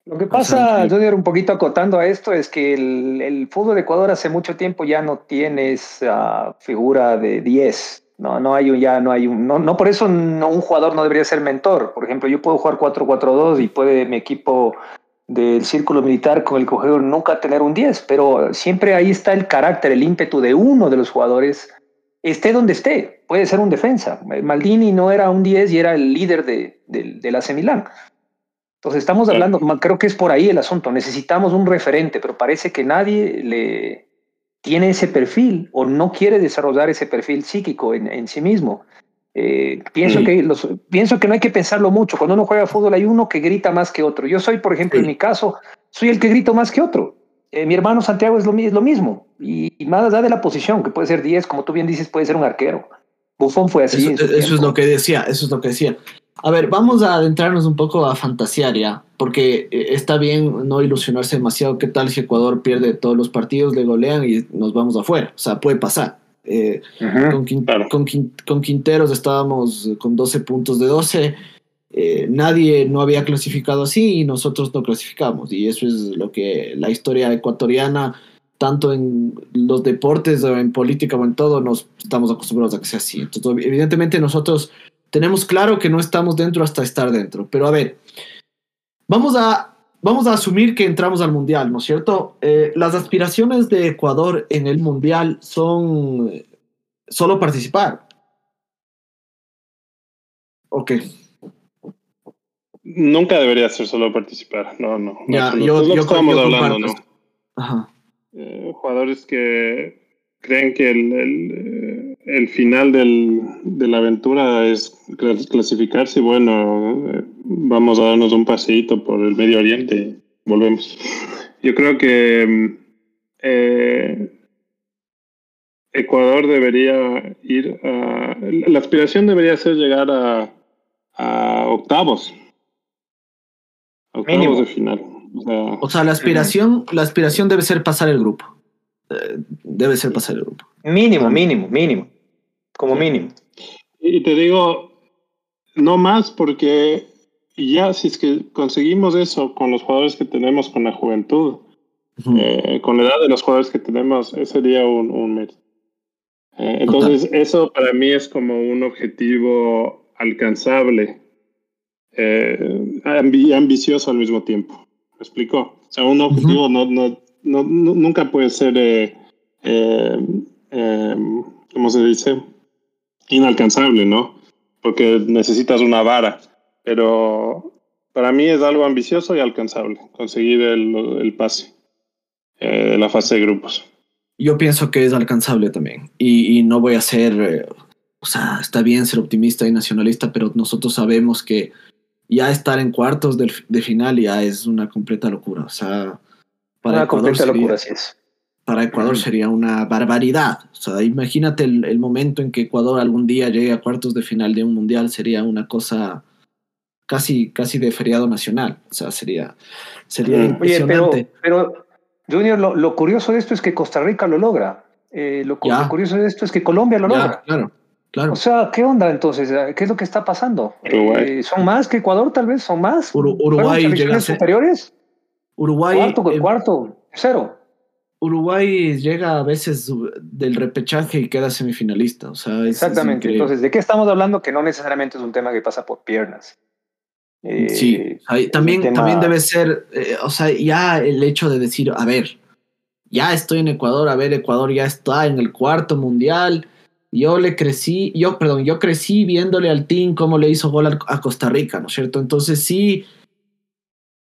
Lo que pasa, Junior, un poquito acotando a esto, es que el, fútbol de Ecuador hace mucho tiempo ya no tiene esa figura de 10. No, no hay un, ya no hay un, no, no por eso no, un jugador no debería ser mentor. Por ejemplo, yo puedo jugar 4-4-2 y puede mi equipo del círculo militar con el cogedor nunca tener un 10, pero siempre ahí está el carácter, el ímpetu de uno de los jugadores, esté donde esté, puede ser un defensa. Maldini no era un 10 y era el líder de, de, la Semilán. Entonces estamos hablando, creo que es por ahí el asunto, necesitamos un referente, pero parece que nadie le tiene ese perfil o no quiere desarrollar ese perfil psíquico en, en sí mismo. Eh, pienso, que los, pienso que no hay que pensarlo mucho. Cuando uno juega fútbol hay uno que grita más que otro. Yo soy, por ejemplo, en mi caso, soy el que grito más que otro. Eh, mi hermano Santiago es lo, es lo mismo. Y, más allá de la posición, que puede ser 10, como tú bien dices, puede ser un arquero. Buffon fue así. Eso, es lo que decía, eso es lo que decía. A ver, vamos a adentrarnos un poco a fantasear ya, porque eh, está bien no ilusionarse demasiado. ¿Qué tal si Ecuador pierde todos los partidos, le golean y nos vamos afuera? O sea, puede pasar. Eh, con, Quinteros estábamos con 12 puntos de 12. Eh, nadie no había clasificado así y nosotros no clasificamos. Y eso es lo que la historia ecuatoriana, tanto en los deportes o en política o en todo, nos estamos acostumbrados a que sea así. Entonces, evidentemente nosotros tenemos claro que no estamos dentro hasta estar dentro. Pero a ver, vamos a vamos a asumir que entramos al Mundial, ¿no es cierto? Eh, las aspiraciones de Ecuador en el Mundial son eh, solo participar. Ok. Nunca debería ser solo participar, no, no. Ya, yo, yo, estamos hablando, ¿no? Ajá. Eh, jugadores que creen que el, el, final del, de la aventura es clasificarse y bueno, vamos a darnos un paseíto por el Medio Oriente volvemos. Yo creo que eh, Ecuador debería ir a... La aspiración debería ser llegar a, a octavos. octavos de final. O sea, la aspiración, la aspiración debe ser pasar el grupo. Eh, debe ser pasar el grupo. Mínimo, mínimo, mínimo. Como mínimo. Y te digo, no más porque ya, si es que conseguimos eso con los jugadores que tenemos, con la juventud, eh, con la edad de los jugadores que tenemos, ese sería un, un mérito. Eh, entonces, eso para mí es como un objetivo alcanzable, eh, ambicioso al mismo tiempo. ¿Me explico? O sea, un objetivo no, no, no, nunca puede ser, ¿cómo se dice? Inalcanzable, ¿no? porque necesitas una vara, pero para mí es algo ambicioso y alcanzable conseguir el, el pase de la fase de grupos. Yo pienso que es alcanzable también y, no voy a ser, eh, o sea, está bien ser optimista y nacionalista, pero nosotros sabemos que ya estar en cuartos de, de final ya es una completa locura. O sea, para una Ecuador completa sería, locura, sí es. Para Ecuador sería una barbaridad. O sea, imagínate el, el, momento en que Ecuador algún día llegue a cuartos de final de un mundial, sería una cosa casi, casi de feriado nacional. O sea, sería, sería impresionante. Oye, pero, pero Junior, lo, lo, curioso de esto es que Costa Rica lo logra. Eh, lo, lo, curioso de esto es que Colombia lo ya, logra. Claro, claro. O sea, ¿qué onda entonces? ¿Qué es lo que está pasando? Eh, ¿Son más que Ecuador tal vez? ¿Son más? Ur Uruguay llega a ser... superiores? Uruguay... Cuarto, eh, cuarto, cero. Uruguay llega a veces del repechaje y queda semifinalista. O sea, Exactamente. Es entonces, ¿de qué estamos hablando? Que no necesariamente es un tema que pasa por piernas. Eh, sí, también, tema... también debe ser, eh, o sea, ya el hecho de decir, a ver, ya estoy en Ecuador, a ver, Ecuador ya está en el cuarto mundial, yo le crecí, yo, perdón, yo crecí viéndole al team cómo le hizo gol a Costa Rica, ¿no es cierto? Entonces sí,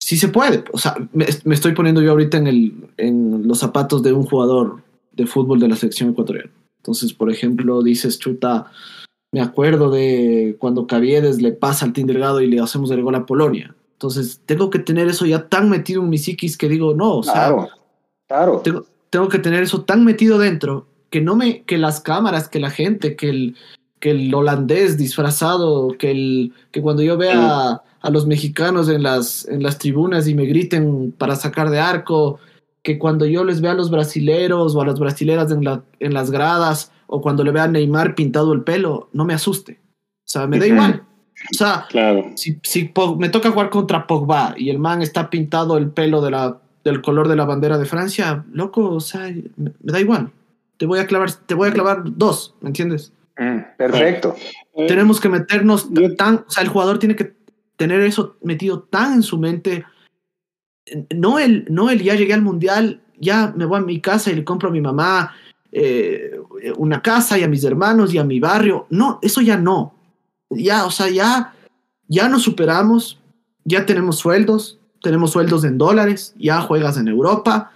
sí se puede, o sea, me, me estoy poniendo yo ahorita en, el, en los zapatos de un jugador de fútbol de la selección ecuatoriana. Entonces, por ejemplo, dices, chuta, me acuerdo de cuando Caviedes le pasa al Team Delgado y le hacemos el gol a Polonia. Entonces, tengo que tener eso ya tan metido en mi psiquis que digo, no, o sea, claro, claro. Tengo, tengo, que tener eso tan metido dentro que no me, que las cámaras, que la gente, que el, que el holandés disfrazado, que el, que cuando yo vea a, los mexicanos en las, en las tribunas y me griten para sacar de arco, que cuando yo les vea a los brasileros o a las brasileras en, la, en las gradas, o cuando le vea a Neymar pintado el pelo, no me asuste. O sea, me da igual. O sea, claro. si, si me toca jugar contra Pogba y el man está pintado el pelo de la, del color de la bandera de Francia, loco, o sea, me, me da igual. Te voy a clavar, te voy a clavar dos, ¿me entiendes? Mm, perfecto. Eh, Tenemos que meternos tan, o sea, el jugador tiene que tener eso metido tan en su mente. No el, no el ya llegué al mundial, ya me voy a mi casa y le compro a mi mamá eh, una casa y a mis hermanos y a mi barrio. No, eso ya no. Ya, o sea, ya, ya nos superamos, ya tenemos sueldos, tenemos sueldos en dólares, ya juegas en Europa.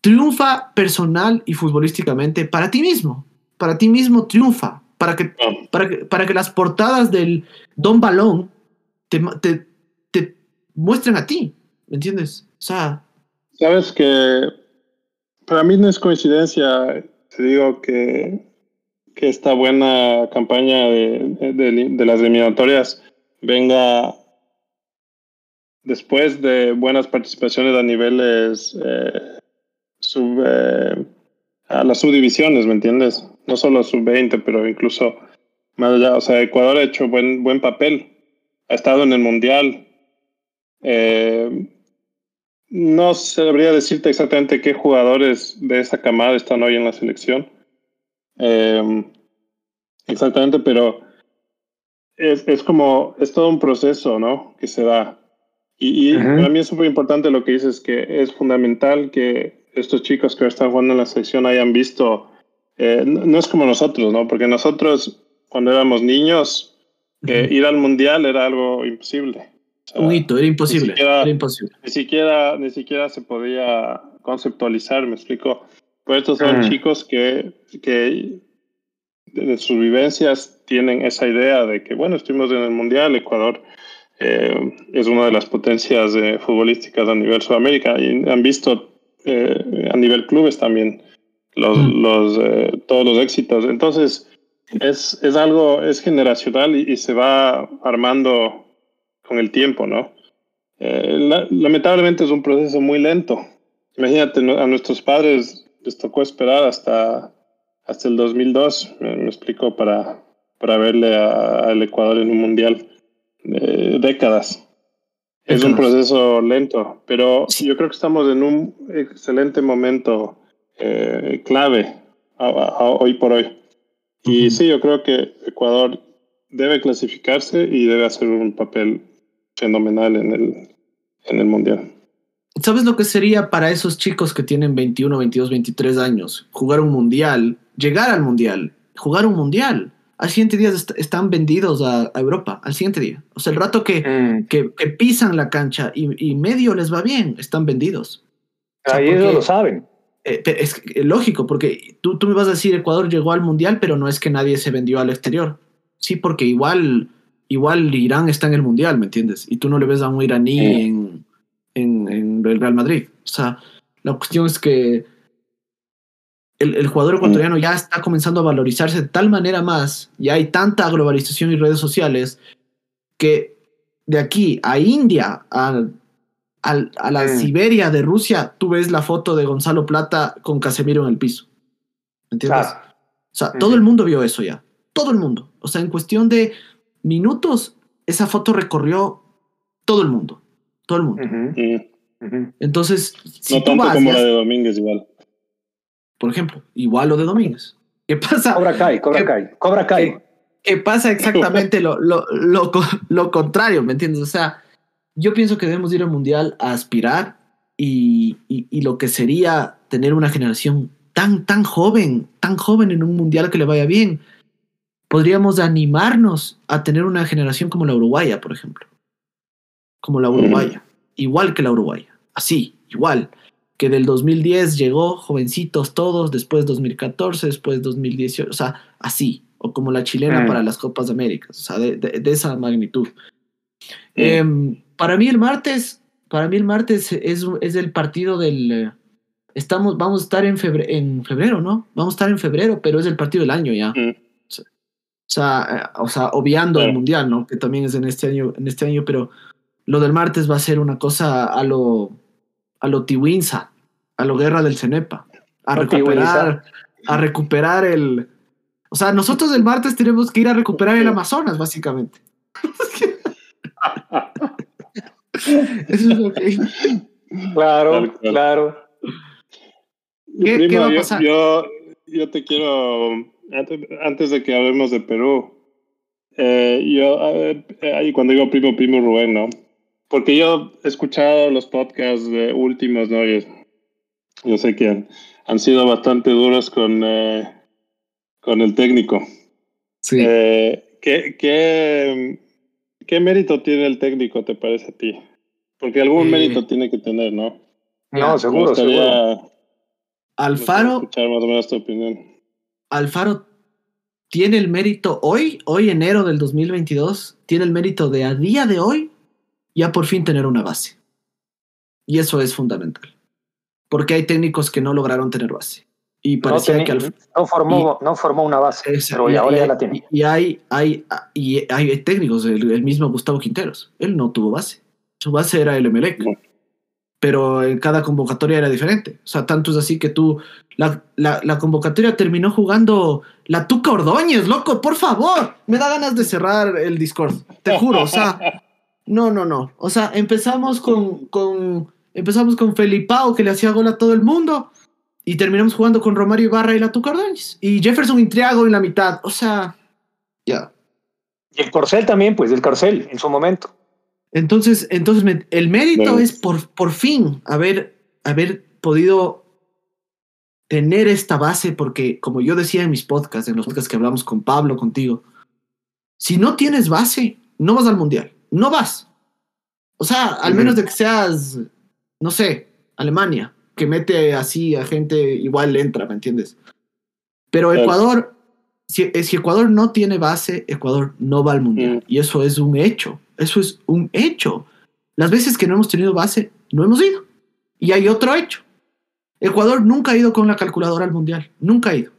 Triunfa personal y futbolísticamente para ti mismo. Para ti mismo triunfa. Para que, para que, para que las portadas del Don Balón te, te, te muestren a ti. ¿Me entiendes? O sea. Sabes que para mí no es coincidencia, te digo que, que esta buena campaña de, de, de, las eliminatorias venga después de buenas participaciones a niveles eh, sub, eh, a las subdivisiones, ¿me entiendes? No solo sub-20, pero incluso más allá. O sea, Ecuador ha hecho buen, buen papel, ha estado en el Mundial. Eh, no sabría decirte exactamente qué jugadores de esa camada están hoy en la selección. Eh, exactamente, pero es, es, como, es todo un proceso, ¿no? Que se da. Y, y para mí es súper importante lo que dices, que es fundamental que estos chicos que están jugando en la selección hayan visto, eh, no, no, es como nosotros, ¿no? Porque nosotros, cuando éramos niños, eh, uh -huh. ir al mundial era algo imposible. O sea, un hito, era imposible, ni siquiera, era imposible. Ni siquiera, ni siquiera se podía conceptualizar, me explico. Pero estos son chicos que, que de sus vivencias tienen esa idea de que, bueno, estuvimos en el Mundial, Ecuador eh, es una de las potencias eh, futbolísticas a nivel Sudamérica y han visto eh, a nivel clubes también los, mm. los eh, todos los éxitos. Entonces, es, es algo, es generacional y, y se va armando con el tiempo, ¿no? Eh, la, lamentablemente es un proceso muy lento. Imagínate, a nuestros padres les tocó esperar hasta, hasta el 2002, me, me explico, para, para verle al Ecuador en un mundial. Eh, décadas. Es un proceso lento, pero yo creo que estamos en un excelente momento eh, clave a, a, hoy por hoy. Y uh -huh. sí, yo creo que Ecuador debe clasificarse y debe hacer un papel fenomenal en el, en el Mundial. ¿Sabes lo que sería para esos chicos que tienen 21, 22, 23 años? Jugar un Mundial, llegar al Mundial, jugar un Mundial. al siguiente día están vendidos a, Europa, al siguiente día. O sea, el rato que, mm. que, pisan la cancha y, medio les va bien, están vendidos. Ahí ellos lo saben. Eh, es lógico, porque tú, tú me vas a decir Ecuador llegó al Mundial, pero no es que nadie se vendió al exterior. Sí, porque igual, igual Irán está en el Mundial, ¿me entiendes? Y tú no le ves a un iraní en, en, en el Real Madrid. O sea, la cuestión es que el, jugador ecuatoriano ya está comenzando a valorizarse de tal manera más, ya hay tanta globalización y redes sociales, que de aquí a India, a, a, la Siberia de Rusia, tú ves la foto de Gonzalo Plata con Casemiro en el piso. ¿Me entiendes? O sea, todo el mundo vio eso ya. Todo el mundo. O sea, en cuestión de minutos, esa foto recorrió todo el mundo. Todo el mundo. Entonces, si no tanto como la de Domínguez igual por ejemplo, igual lo de Domínguez. ¿Qué pasa? Cobra Kai, Cobra Kai, Cobra Kai. ¿Qué, pasa exactamente lo, lo, lo, lo, contrario, ¿me entiendes? O sea, yo pienso que debemos ir al Mundial a aspirar y, y, lo que sería tener una generación tan, tan joven, tan joven en un Mundial que le vaya bien. Podríamos animarnos a tener una generación como la uruguaya, por ejemplo. Como la uruguaya. Igual que la uruguaya. Así, igual que del 2010 llegó jovencitos todos, después 2014, después 2018, o sea, así, o como la chilena mm. para las Copas de América, o sea, de, esa magnitud. Em, para mí el martes, para mí el martes es, es el partido del... Eh, estamos, vamos a estar en febrero, en febrero, ¿no? Vamos a estar en febrero, pero es el partido del año ya. Mm. O, sea, eh, o sea, obviando el mundial, ¿no? Que también es en este año, en este año, pero lo del martes va a ser una cosa a lo a lo Tiwinsa, a lo Guerra del Cenepa, a recuperar, a recuperar el... O sea, nosotros el martes tenemos que ir a recuperar el Amazonas, básicamente. Eso es lo que... Claro, claro. ¿Qué, va a pasar? Yo, yo, te quiero, antes, de que hablemos de Perú, eh, yo, ahí cuando digo primo, primo Rubén, ¿no? Porque yo he escuchado los podcasts de últimos, ¿no? yo sé que han, sido bastante duros con, eh, con el técnico. Sí. Eh, ¿qué, qué, qué, mérito tiene el técnico, te parece a ti? Porque algún mérito tiene que tener, ¿no? No, seguro, seguro. Alfaro. Escuchar más o menos tu opinión. Alfaro tiene el mérito hoy, hoy enero del 2022, tiene el mérito de a día de hoy ya por fin tener una base. Y eso es fundamental. Porque hay técnicos que no lograron tener base. Y parecía que no, formó, no formó una base, pero y, ahora ya la tiene. Y hay, hay, y hay técnicos, el, mismo Gustavo Quinteros, él no tuvo base. Su base era el Emelec. Pero en cada convocatoria era diferente. O sea, tanto es así que tú. La, la, la, convocatoria terminó jugando la Tuca Ordóñez, loco, por favor. Me da ganas de cerrar el Discord. Te juro, o sea. No, no, no. O sea, empezamos con, con, empezamos con Felipao, que le hacía gol a todo el mundo, y terminamos jugando con Romario Ibarra y la Tucardóñez. Y Jefferson Intriago en la mitad. O sea, ya. Y el Corcel también, pues, el Corcel, en su momento. Entonces, entonces el mérito es por, por fin haber, haber podido tener esta base, porque como yo decía en mis podcasts, en los podcasts que hablamos con Pablo, contigo, si no tienes base, no vas al mundial no vas. O sea, al menos de que seas, no sé, Alemania, que mete así a gente, igual entra, ¿me entiendes? Pero Ecuador, si, si, Ecuador no tiene base, Ecuador no va al mundial. Mm. Y eso es un hecho. Eso es un hecho. Las veces que no hemos tenido base, no hemos ido. Y hay otro hecho. Ecuador nunca ha ido con la calculadora al mundial. Nunca ha ido.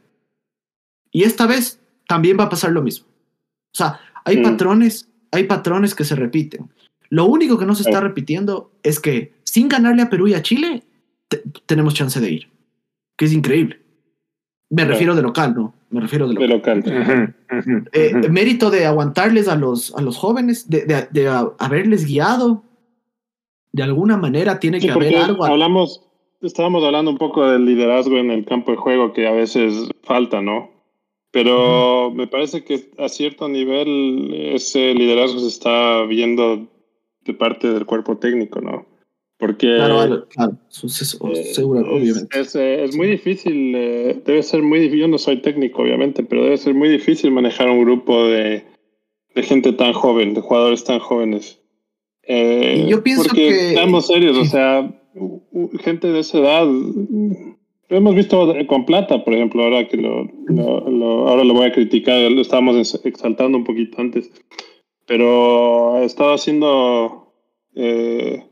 Y esta vez también va a pasar lo mismo. O sea, hay mm. patrones hay patrones que se repiten. Lo único que no se está repitiendo es que sin ganarle a Perú y a Chile, tenemos chance de ir. Que es increíble. Me refiero de local, ¿no? Me refiero de local. Eh, mérito de aguantarles a los, a los jóvenes, de, haberles guiado. De alguna manera tiene que haber algo. Hablamos, estábamos hablando un poco del liderazgo en el campo de juego que a veces falta, ¿no? Pero me parece que a cierto nivel ese liderazgo se está viendo de parte del cuerpo técnico, ¿no? Porque claro, claro, seguro, eh, obviamente. Es, es, muy difícil, eh, debe ser muy difícil, yo no soy técnico obviamente, pero debe ser muy difícil manejar un grupo de, de gente tan joven, de jugadores tan jóvenes. Eh, yo pienso porque que... Estamos serios, o sea, gente de esa edad, lo hemos visto con Plata, por ejemplo, ahora que lo, lo, ahora lo voy a criticar, lo estábamos exaltando un poquito antes, pero ha estado haciendo... Eh,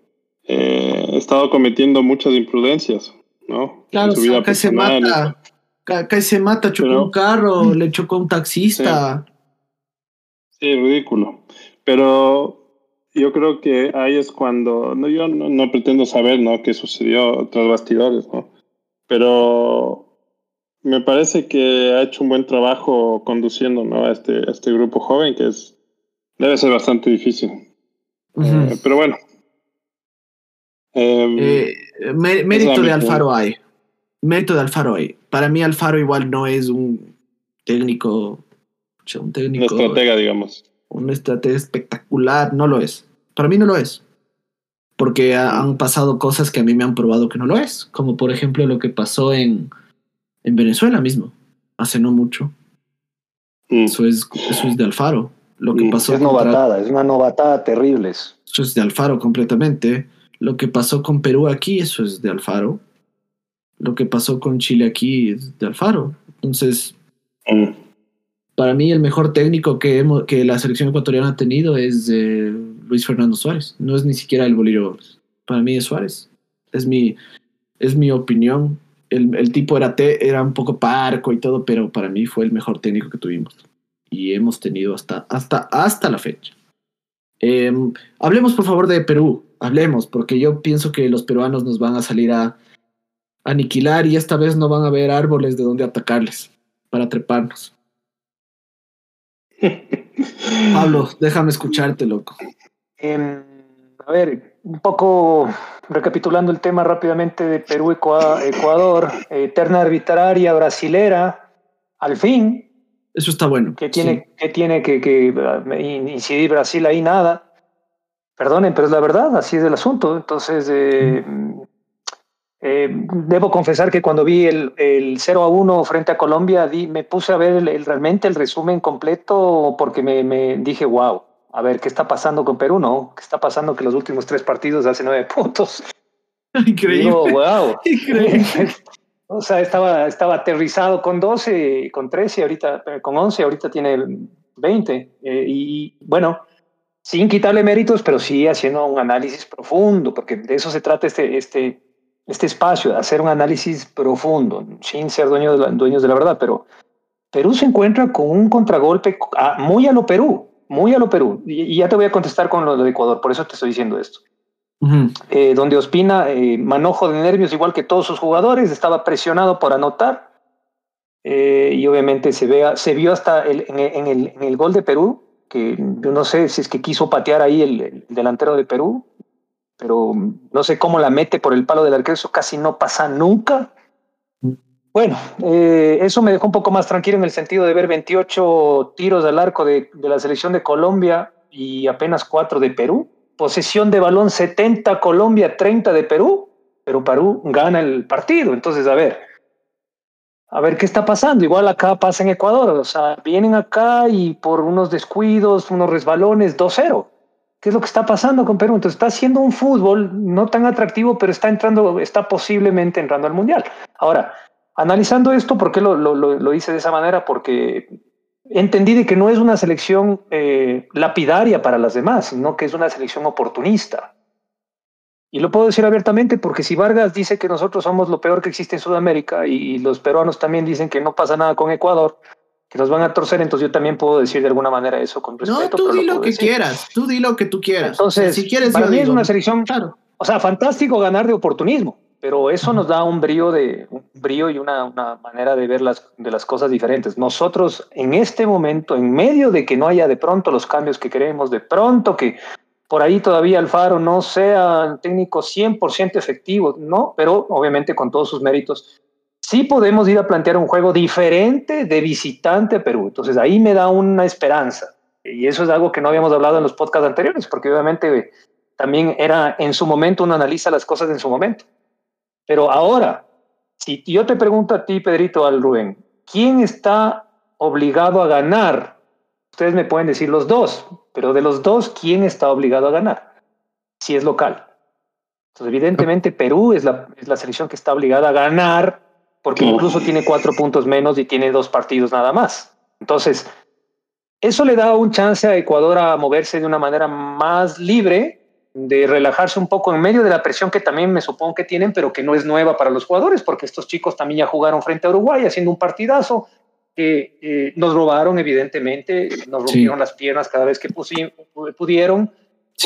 eh, he estado cometiendo muchas imprudencias, ¿no? Claro, su vida se mata, acá se mata, chocó un carro, le chocó un taxista. Sí. ridículo. Pero yo creo que ahí es cuando, no, yo no, pretendo saber, ¿no? Qué sucedió tras bastidores, ¿no? Pero me parece que ha hecho un buen trabajo conduciendo, ¿no? A este, este grupo joven que es, debe ser bastante difícil. Eh, pero bueno, Em, eh, mérito de Alfaro hay. Mérito de Alfaro hay. Para mí Alfaro igual no es un técnico, un técnico. Un estratega, digamos. Un estratega espectacular, no lo es. Para mí no lo es. Porque han pasado cosas que a mí me han probado que no lo es. Como por ejemplo lo que pasó en, en Venezuela mismo, hace no mucho. Mm. Eso, es, eso es de Alfaro. Lo que mm. pasó. Es novatada, es una novatada terrible. Eso es de Alfaro completamente lo que pasó con Perú aquí, eso es de Alfaro. Lo que pasó con Chile aquí es de Alfaro. Entonces, mm. para mí el mejor técnico que, que la selección ecuatoriana ha tenido es eh, Luis Fernando Suárez. No es ni siquiera el Bolívar. Para mí es Suárez. Es mi, es mi opinión. El, tipo era, era un poco parco y todo, pero para mí fue el mejor técnico que tuvimos. Y hemos tenido hasta, hasta, hasta la fecha. Em, hablemos por favor de Perú hablemos, porque yo pienso que los peruanos nos van a salir a aniquilar y esta vez no van a haber árboles de donde atacarles para treparnos. Pablo, déjame escucharte, loco. Em, a ver, un poco recapitulando el tema rápidamente de Perú, Ecuador, eterna arbitraria brasilera, al fin. Eso está bueno. Que tiene, que, tiene que, que incidir Brasil ahí nada. Perdonen, pero es la verdad, así es el asunto. Entonces, eh, eh, debo confesar que cuando vi el, el, 0 a 1 frente a Colombia, me puse a ver realmente el resumen completo porque me, dije, wow, a ver, ¿qué está pasando con Perú? No, ¿qué está pasando que los últimos tres partidos hace nueve puntos? Increíble. wow. Increíble. o sea, estaba, estaba aterrizado con 12, con 13, ahorita, eh, con 11, ahorita tiene 20. y bueno, sin quitarle méritos, pero sí haciendo un análisis profundo, porque de eso se trata este, este, este espacio, de hacer un análisis profundo, sin ser dueños de la, dueños de la verdad, pero Perú se encuentra con un contragolpe muy a lo Perú, muy a lo Perú, y, ya te voy a contestar con lo de Ecuador, por eso te estoy diciendo esto. Eh, donde Ospina, eh, manojo de nervios igual que todos sus jugadores, estaba presionado por anotar, eh, y obviamente se, vea, se vio hasta el, en, el, gol de Perú, que yo no sé si es que quiso patear ahí el, delantero de Perú, pero no sé cómo la mete por el palo del arquero, eso casi no pasa nunca. Bueno, eh, eso me dejó un poco más tranquilo en el sentido de ver 28 tiros al arco de, de la selección de Colombia y apenas 4 de Perú. Posesión de balón 70 Colombia, 30 de Perú, pero Perú gana el partido. Entonces, a ver, a ver qué está pasando. Igual acá pasa en Ecuador, o sea, vienen acá y por unos descuidos, unos resbalones, 2-0. ¿Qué es lo que está pasando con Perú? Entonces está haciendo un fútbol no tan atractivo, pero está entrando, está posiblemente entrando al Mundial. Ahora, analizando esto, ¿por qué lo, lo, lo hice de esa manera? Porque entendí de que no es una selección eh, lapidaria para las demás, sino que es una selección oportunista. Y lo puedo decir abiertamente porque si Vargas dice que nosotros somos lo peor que existe en Sudamérica y los peruanos también dicen que no pasa nada con Ecuador, que nos van a torcer, entonces yo también puedo decir de alguna manera eso con respeto. No, tú di lo, que quieras, tú di lo que tú quieras. Entonces, si quieres, para mí es una selección, claro. o sea, fantástico ganar de oportunismo, pero eso nos da un brillo, de, un brillo y una, una manera de ver las, de las cosas diferentes. Nosotros en este momento, en medio de que no haya de pronto los cambios que queremos, de pronto que por ahí todavía Alfaro no sea técnico 100% efectivo, ¿no? Pero obviamente con todos sus méritos, sí podemos ir a plantear un juego diferente de visitante a Perú. Entonces ahí me da una esperanza. Y eso es algo que no habíamos hablado en los podcasts anteriores, porque obviamente también era en su momento, uno analiza las cosas en su momento. Pero ahora, si yo te pregunto a ti, Pedrito, al Rubén, ¿quién está obligado a ganar? Ustedes me pueden decir los dos, pero de los dos, ¿quién está obligado a ganar? Si es local. Entonces, evidentemente, Perú es la, es la selección que está obligada a ganar, porque incluso tiene cuatro puntos menos y tiene dos partidos nada más. Entonces, eso le da un chance a Ecuador a moverse de una manera más libre, de relajarse un poco en medio de la presión que también me supongo que tienen, pero que no es nueva para los jugadores, porque estos chicos también ya jugaron frente a Uruguay haciendo un partidazo, que eh, nos robaron evidentemente, nos rompieron las piernas cada vez que pudieron,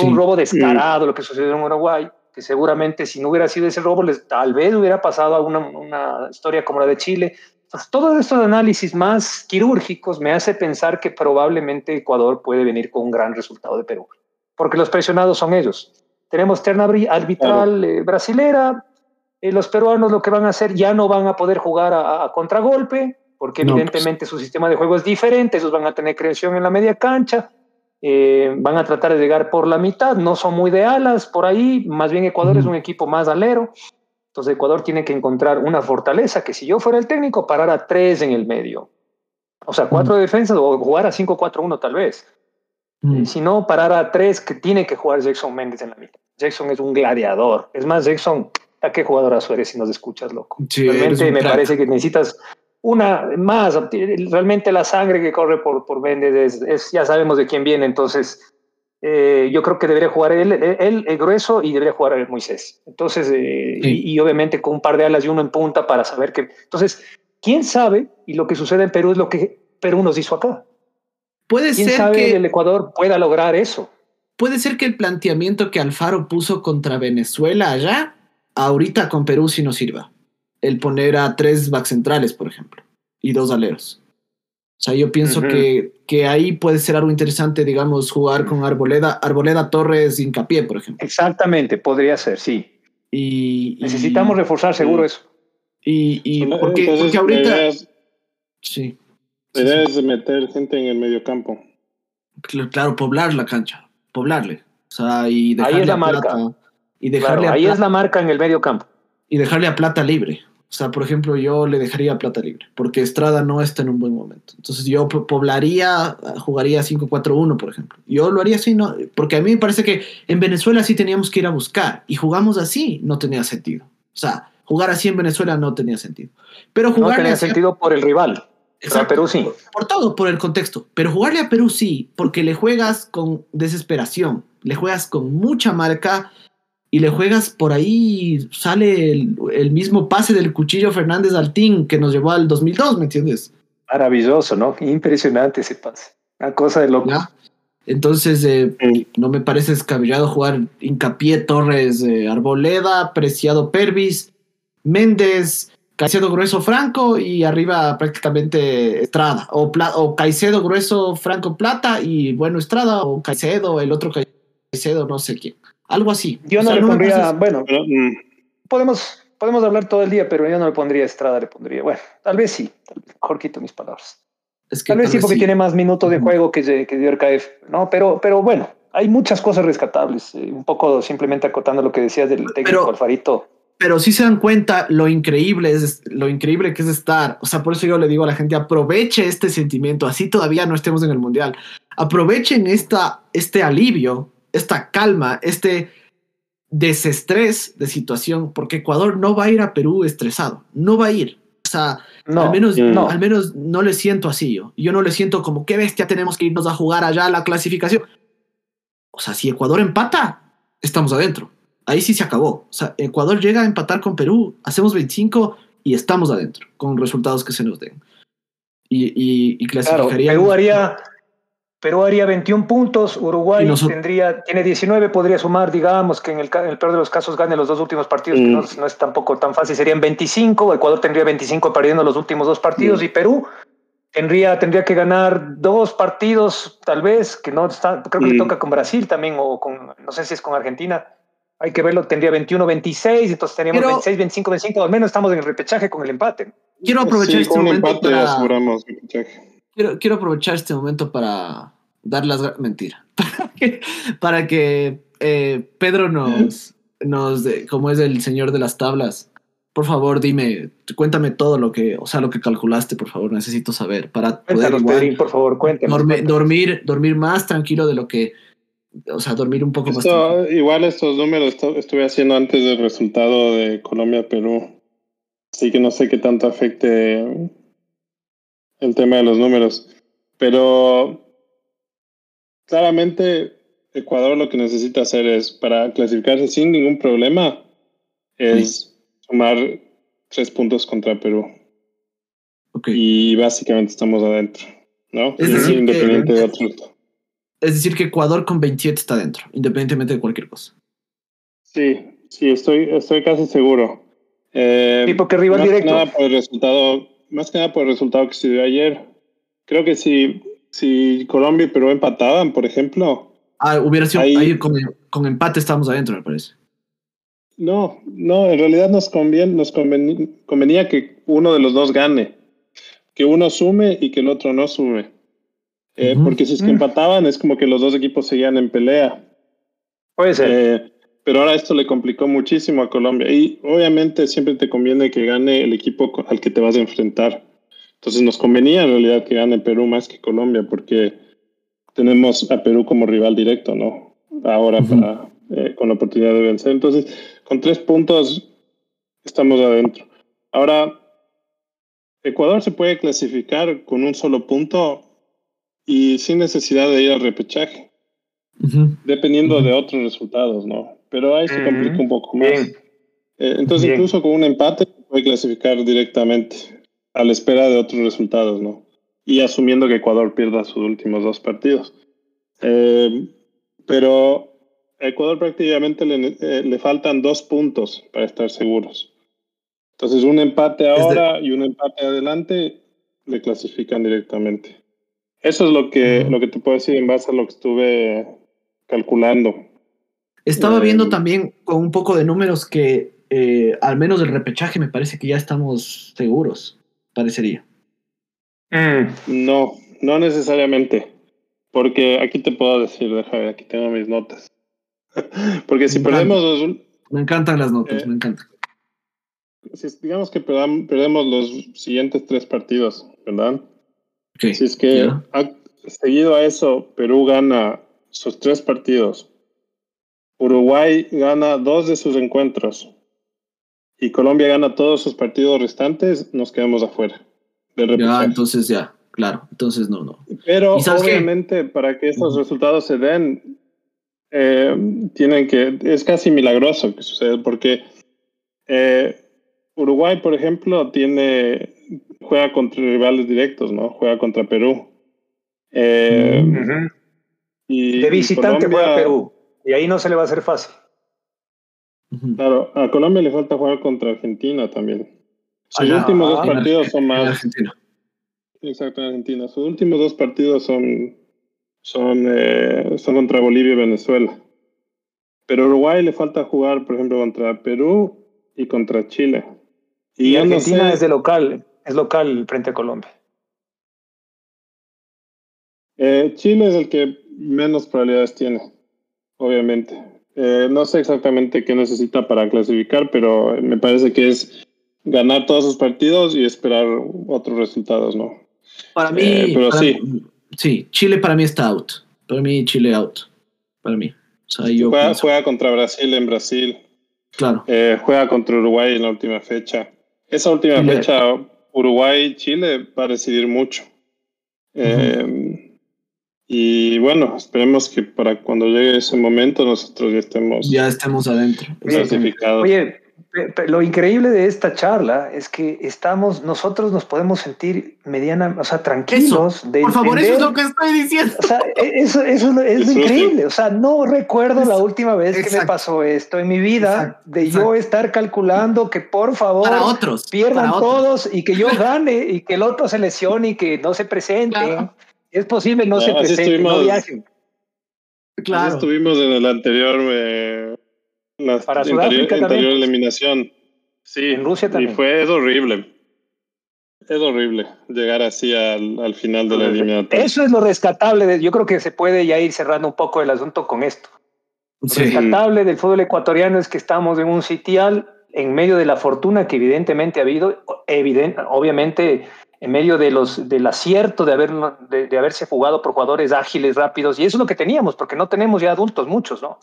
un robo descarado lo que sucedió en Uruguay, que seguramente si no hubiera sido ese robo, les, tal vez hubiera pasado a una, una historia como la de Chile, todos estos análisis más quirúrgicos me hace pensar que probablemente Ecuador puede venir con un gran resultado de Perú, porque los presionados son ellos. Tenemos terna arbitral eh, brasilera, eh, los peruanos lo que van a hacer ya no van a poder jugar a, contragolpe, porque pues. evidentemente su sistema de juego es diferente, ellos van a tener creación en la media cancha, eh, van a tratar de llegar por la mitad, no son muy de alas por ahí, más bien Ecuador es un equipo más alero, entonces Ecuador tiene que encontrar una fortaleza que si yo fuera el técnico, parar a tres en el medio. O sea, cuatro defensas o jugar a 5-4-1 tal vez. Si no, parar a tres que tiene que jugar Jackson Méndez en la mitad. Jackson es un gladiador. Es más, Jackson, ¿a qué jugador eres si nos escuchas, loco? realmente me parece que necesitas una más. Realmente la sangre que corre por, por Méndez es, ya sabemos de quién viene, entonces eh, yo creo que debería jugar él, él, el grueso y debería jugar el Moisés. Entonces, eh, y, obviamente con un par de alas y uno en punta para saber que. Entonces, quién sabe, y lo que sucede en Perú es lo que Perú nos hizo acá. Puede ¿Quién ser sabe que el Ecuador pueda lograr eso. Puede ser que el planteamiento que Alfaro puso contra Venezuela allá, ahorita con Perú sí nos sirva. El poner a tres back centrales, por ejemplo, y dos aleros. O sea, yo pienso que, que, ahí puede ser algo interesante, digamos, jugar con Arboleda, Arboleda Torres Hincapié, por ejemplo. Exactamente, podría ser, sí. Y, Necesitamos reforzar seguro eso. Y, y porque, ahorita... sí. La es meter gente en el medio campo. Claro, poblar la cancha, poblarle. O sea, y dejarle ahí es la marca. y dejarle ahí es la marca en el medio campo. Y dejarle a plata libre. O sea, por ejemplo, yo le dejaría plata libre, porque Estrada no está en un buen momento. Entonces yo poblaría, jugaría 5-4-1, por ejemplo. Yo lo haría así, ¿no? porque a mí me parece que en Venezuela sí teníamos que ir a buscar, y jugamos así, no tenía sentido. O sea, jugar así en Venezuela no tenía sentido. Pero jugar no tenía sentido por el rival. A Perú sí. por todo, por el contexto. Pero jugarle a Perú sí, porque le juegas con desesperación, le juegas con mucha marca y le juegas por ahí, sale el, mismo pase del cuchillo Fernández Altín que nos llevó al 2002, ¿me entiendes? Maravilloso, ¿no? Impresionante ese pase. Una cosa de loco. Entonces, eh, no me parece descabellado jugar Hincapié, Torres, eh, Arboleda, Preciado Pervis, Méndez, Caicedo Grueso Franco y arriba prácticamente Estrada. O, o Caicedo Grueso Franco Plata y bueno, Estrada o Caicedo, el otro Caicedo, no sé quién. Algo así. Yo no le pondría, bueno, mm. podemos, podemos hablar todo el día, pero yo no le pondría Estrada, le pondría, bueno, tal vez sí, mejor quito mis palabras. tal, vez sí, porque tiene más minutos de juego que, que RKF, ¿no? Pero, pero bueno, hay muchas cosas rescatables. Eh, un poco simplemente acotando lo que decías del técnico Alfarito. Pero si se dan cuenta lo increíble es lo increíble que es estar. O sea, por eso yo le digo a la gente, aproveche este sentimiento, así todavía no estemos en el mundial. Aprovechen esta, este alivio esta calma, este desestrés de situación, porque Ecuador no va a ir a Perú estresado, no va a ir. O sea, al, menos, no. al menos no le siento así yo. Yo no le siento como, qué bestia, tenemos que irnos a jugar allá la clasificación. O sea, si Ecuador empata, estamos adentro. Ahí sí se acabó. O sea, Ecuador llega a empatar con Perú, hacemos 25 y estamos adentro, con resultados que se nos den. Y, y, y clasificaría. Perú haría Perú haría 21 puntos, Uruguay tendría, tiene 19, podría sumar, digamos, que en el, peor de los casos gane los dos últimos partidos, que mm. no, es tampoco tan fácil, serían 25, Ecuador tendría 25 perdiendo los últimos dos partidos mm. y Perú tendría, tendría que ganar dos partidos, tal vez, que no está, creo que le mm. toca con Brasil también, o con, no sé si es con Argentina, hay que verlo, tendría 21, 26, entonces teníamos 26, 25, 25, al menos estamos en el repechaje con el empate. Quiero aprovechar este momento para... Quiero, quiero aprovechar este momento para dar las... Mentira. Para que, eh, Pedro nos, nos como es el señor de las tablas, por favor, dime, cuéntame todo lo que, o sea, lo que calculaste, por favor, necesito saber para poder por favor, cuéntame. dormir, dormir más tranquilo de lo que, o sea, dormir un poco más. Igual estos números estuve haciendo antes del resultado de Colombia-Perú, así que no sé qué tanto afecte el tema de los números, pero claramente Ecuador lo que necesita hacer es, para clasificarse sin ningún problema, es sumar tres puntos contra Perú. Y básicamente estamos adentro, ¿no? Es decir, independiente de otro. Es decir, que Ecuador con 27 está adentro, independientemente de cualquier cosa. Sí, sí, estoy, estoy casi seguro. Eh, ¿Y porque rival directo? Que nada por el resultado, más que nada por el resultado que se dio ayer. Creo que si, si Colombia y Perú empataban, por ejemplo. Ah, hubiera sido ahí, con, con empate estamos adentro, me parece. No, no, en realidad nos, conviene, nos convenía, que uno de los dos gane, que uno sume y que el otro no sume. Eh, porque si es que mm. empataban, es como que los dos equipos seguían en pelea. Puede ser. Eh, pero ahora esto le complicó muchísimo a Colombia. Y obviamente siempre te conviene que gane el equipo al que te vas a enfrentar. Entonces nos convenía en realidad que gane Perú más que Colombia, porque tenemos a Perú como rival directo, ¿no? Ahora para, eh, con la oportunidad de vencer. Entonces, con tres puntos estamos adentro. Ahora, Ecuador se puede clasificar con un solo punto y sin necesidad de ir al repechaje, dependiendo de otros resultados, ¿no? Pero ahí se complica un poco más. Eh, entonces, incluso con un empate puede clasificar directamente a la espera de otros resultados, ¿no? Y asumiendo que Ecuador pierda sus últimos dos partidos. Eh, pero a Ecuador prácticamente eh, le, faltan dos puntos para estar seguros. Entonces, un empate ahora y un empate adelante le clasifican directamente. Eso es lo que, lo que te puedo decir en base a lo que estuve calculando. Estaba viendo eh, también con un poco de números que eh, al menos del repechaje me parece que ya estamos seguros, parecería. Mm. No, no necesariamente. Porque aquí te puedo decir, déjame, aquí tengo mis notas. Porque si perdemos los... Me encantan las notas, eh, me encantan. Si digamos que perdemos los siguientes tres partidos, ¿verdad? Si es que seguido a eso, Perú gana sus tres partidos, Uruguay gana dos de sus encuentros. Y Colombia gana todos sus partidos restantes, nos quedamos afuera. ya, entonces ya, claro, entonces no, no. Pero obviamente para que estos resultados se den, eh, tienen que, es casi milagroso que suceda, porque eh, Uruguay, por ejemplo, tiene, juega contra rivales directos, ¿no? Juega contra Perú. Eh, y de visitante juega Perú, y ahí no se le va a hacer fácil. Claro, a Colombia le falta jugar contra Argentina también. Sus últimos dos partidos son más. Argentina. Exacto, en Argentina. Sus últimos dos partidos son son, eh, son contra Bolivia y Venezuela. Pero Uruguay le falta jugar, por ejemplo, contra Perú y contra Chile. Y, Argentina es de local, es local frente a Colombia. Eh, Chile es el que menos probabilidades tiene, obviamente. Eh, no sé exactamente qué necesita para clasificar, pero me parece que es ganar todos sus partidos y esperar otros resultados, ¿no? Para mí, pero sí. Sí, Chile para mí está out. Para mí, Chile out. Para mí. juega, contra Brasil en Brasil. Claro. Eh, juega contra Uruguay en la última fecha. Esa última fecha, Uruguay-Chile va a decidir mucho. Eh, y bueno, esperemos que para cuando llegue ese momento nosotros ya estemos. Ya estemos adentro. Clasificados. Oye, lo increíble de esta charla es que estamos, nosotros nos podemos sentir mediana, o sea, tranquilos. de por favor, eso es lo que estoy diciendo. O sea, e, eso, eso, es increíble. O sea, no recuerdo la última vez que me pasó esto en mi vida, de yo estar calculando que por favor otros, pierdan todos y que yo gane y que el otro se lesione y que no se presente. Es posible, no, se presente, no viajen. Claro. estuvimos en el anterior. Eh la Para Sudáfrica anterior, eliminación. Sí, en Rusia también. Y fue, es horrible. Es horrible llegar así al, al final de la eliminatoria. Eso es lo rescatable. Yo creo que se puede ya ir cerrando un poco el asunto con esto. Lo rescatable del fútbol ecuatoriano es que estamos en un sitial en medio de la fortuna que evidentemente ha habido, evidente, obviamente en medio de los, del acierto de, haber, de, haberse jugado por jugadores ágiles, rápidos, y eso es lo que teníamos, porque no tenemos ya adultos muchos, ¿no?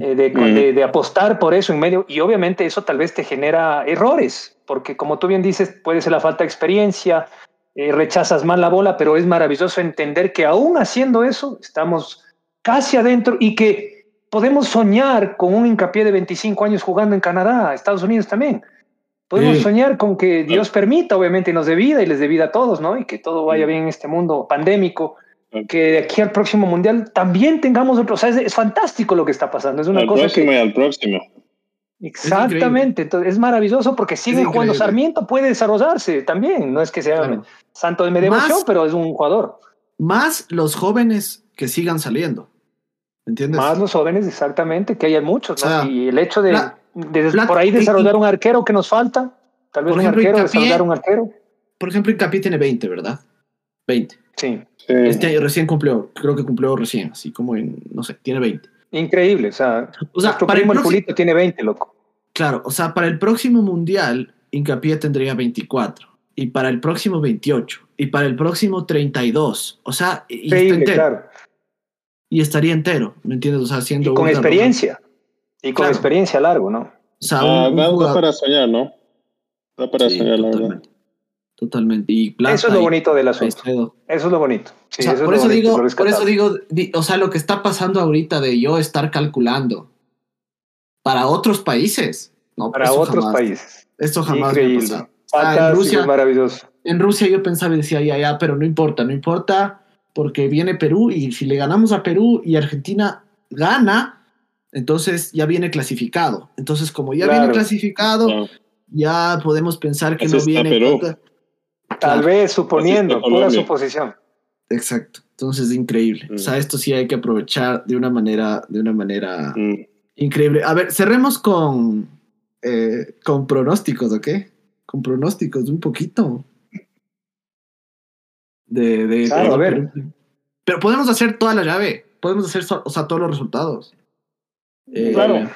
Eh, de, de, apostar por eso en medio, y obviamente eso tal vez te genera errores, porque como tú bien dices, puede ser la falta de experiencia, eh, rechazas mal la bola, pero es maravilloso entender que aún haciendo eso, estamos casi adentro y que podemos soñar con un hincapié de 25 años jugando en Canadá, Estados Unidos también. Podemos soñar con que Dios permita, obviamente, nos dé vida y les dé vida a todos, ¿no? Y que todo vaya bien en este mundo pandémico. Que de aquí al próximo mundial también tengamos otro. O sea, es, fantástico lo que está pasando. Es una al cosa próximo que. Y al próximo. Exactamente. Es Entonces, es maravilloso porque sigue jugando. Sarmiento puede desarrollarse también. No es que sea santo de mi devoción, pero es un jugador. Más los jóvenes que sigan saliendo. ¿Entiendes? Más los jóvenes, exactamente, que haya muchos. ¿no? y el hecho de por ahí desarrollar un arquero que nos falta. Tal vez un arquero, desarrollar un arquero. Por ejemplo, Incapié tiene 20, ¿verdad? 20. Sí. Este año recién cumplió, creo que cumplió recién, así como en, no sé, tiene 20. Increíble, o sea, o sea para el, Julito tiene 20, loco. Claro, o sea, para el próximo mundial, Incapié tendría 24, y para el próximo 28, y para el próximo 32, o sea, y, Increíble, claro. y estaría entero, ¿me entiendes? O sea, haciendo... Y con experiencia. Y con experiencia largo, ¿no? O sea, ah, da, para soñar, ¿no? Da para soñar, la verdad. Totalmente. Y eso es lo bonito del asunto. Eso es lo bonito. por, eso digo, por eso digo, o sea, lo que está pasando ahorita de yo estar calculando para otros países. No, para otros países. Esto jamás Increíble. en Rusia, maravilloso. En Rusia yo pensaba y decía, ya, ya, pero no importa, no importa, porque viene Perú y si le ganamos a Perú y Argentina gana, entonces ya viene clasificado. Entonces, como ya viene clasificado, ya podemos pensar que no viene. Tal vez, suponiendo, pura suposición. Exacto. Entonces es increíble. O sea, mm. esto sí hay que aprovechar de una manera, de una manera mm. increíble. A ver, cerremos con, eh, con pronósticos, ¿ok? Con pronósticos, un poquito. De, de, claro, a ver. Pero podemos hacer toda la llave. Podemos hacer, o sea, todos los resultados. Eh, claro.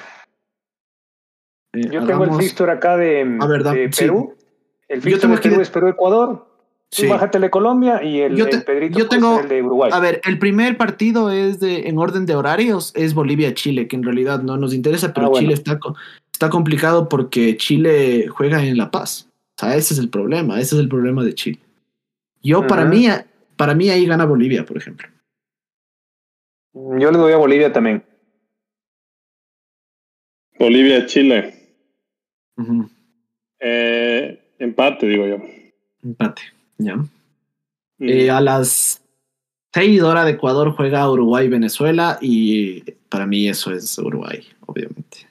Eh, Yo tengo el fixture acá de, Perú. El fixture de Perú es Perú-Ecuador. Sí. bájate de Colombia y el, Pedrito yo tengo, el de Uruguay. A ver, el primer partido es de, en orden de horarios, es Bolivia-Chile, que en realidad no nos interesa, pero ah, Chile está, está complicado porque Chile juega en La Paz. O sea, ese es el problema, ese es el problema de Chile. Yo, para mí, para mí ahí gana Bolivia, por ejemplo. Yo le doy a Bolivia también. Bolivia-Chile. Eh, empate, digo yo. Empate, ya. Mm. Eh, a las 6 horas de Ecuador juega Uruguay-Venezuela y para mí eso es Uruguay, obviamente.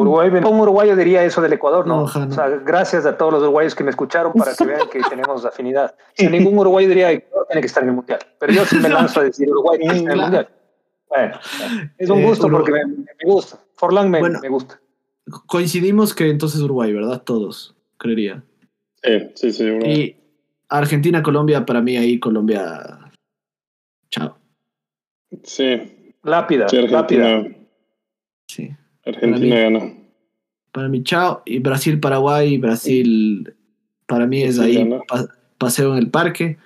Uruguay, un uruguayo diría eso del Ecuador, ¿no? O sea, gracias a todos los uruguayos que me escucharon para que vean que tenemos afinidad. Si ningún uruguayo diría Ecuador tiene que estar en el mundial, pero yo sí me lanzo a decir Uruguay tiene que estar en el mundial. Bueno, es un eh, gusto porque me, gusta. Forlán me, me, gusta. Coincidimos que entonces Uruguay, ¿verdad? Todos, creería. Sí, sí, sí. Y Argentina, Colombia, para mí ahí Colombia. Chao. Sí. Lápida, lápida. Sí. Argentina ganó. Para mí, chao. Y Brasil, Paraguay, Brasil, para mí es ahí paseo en el parque.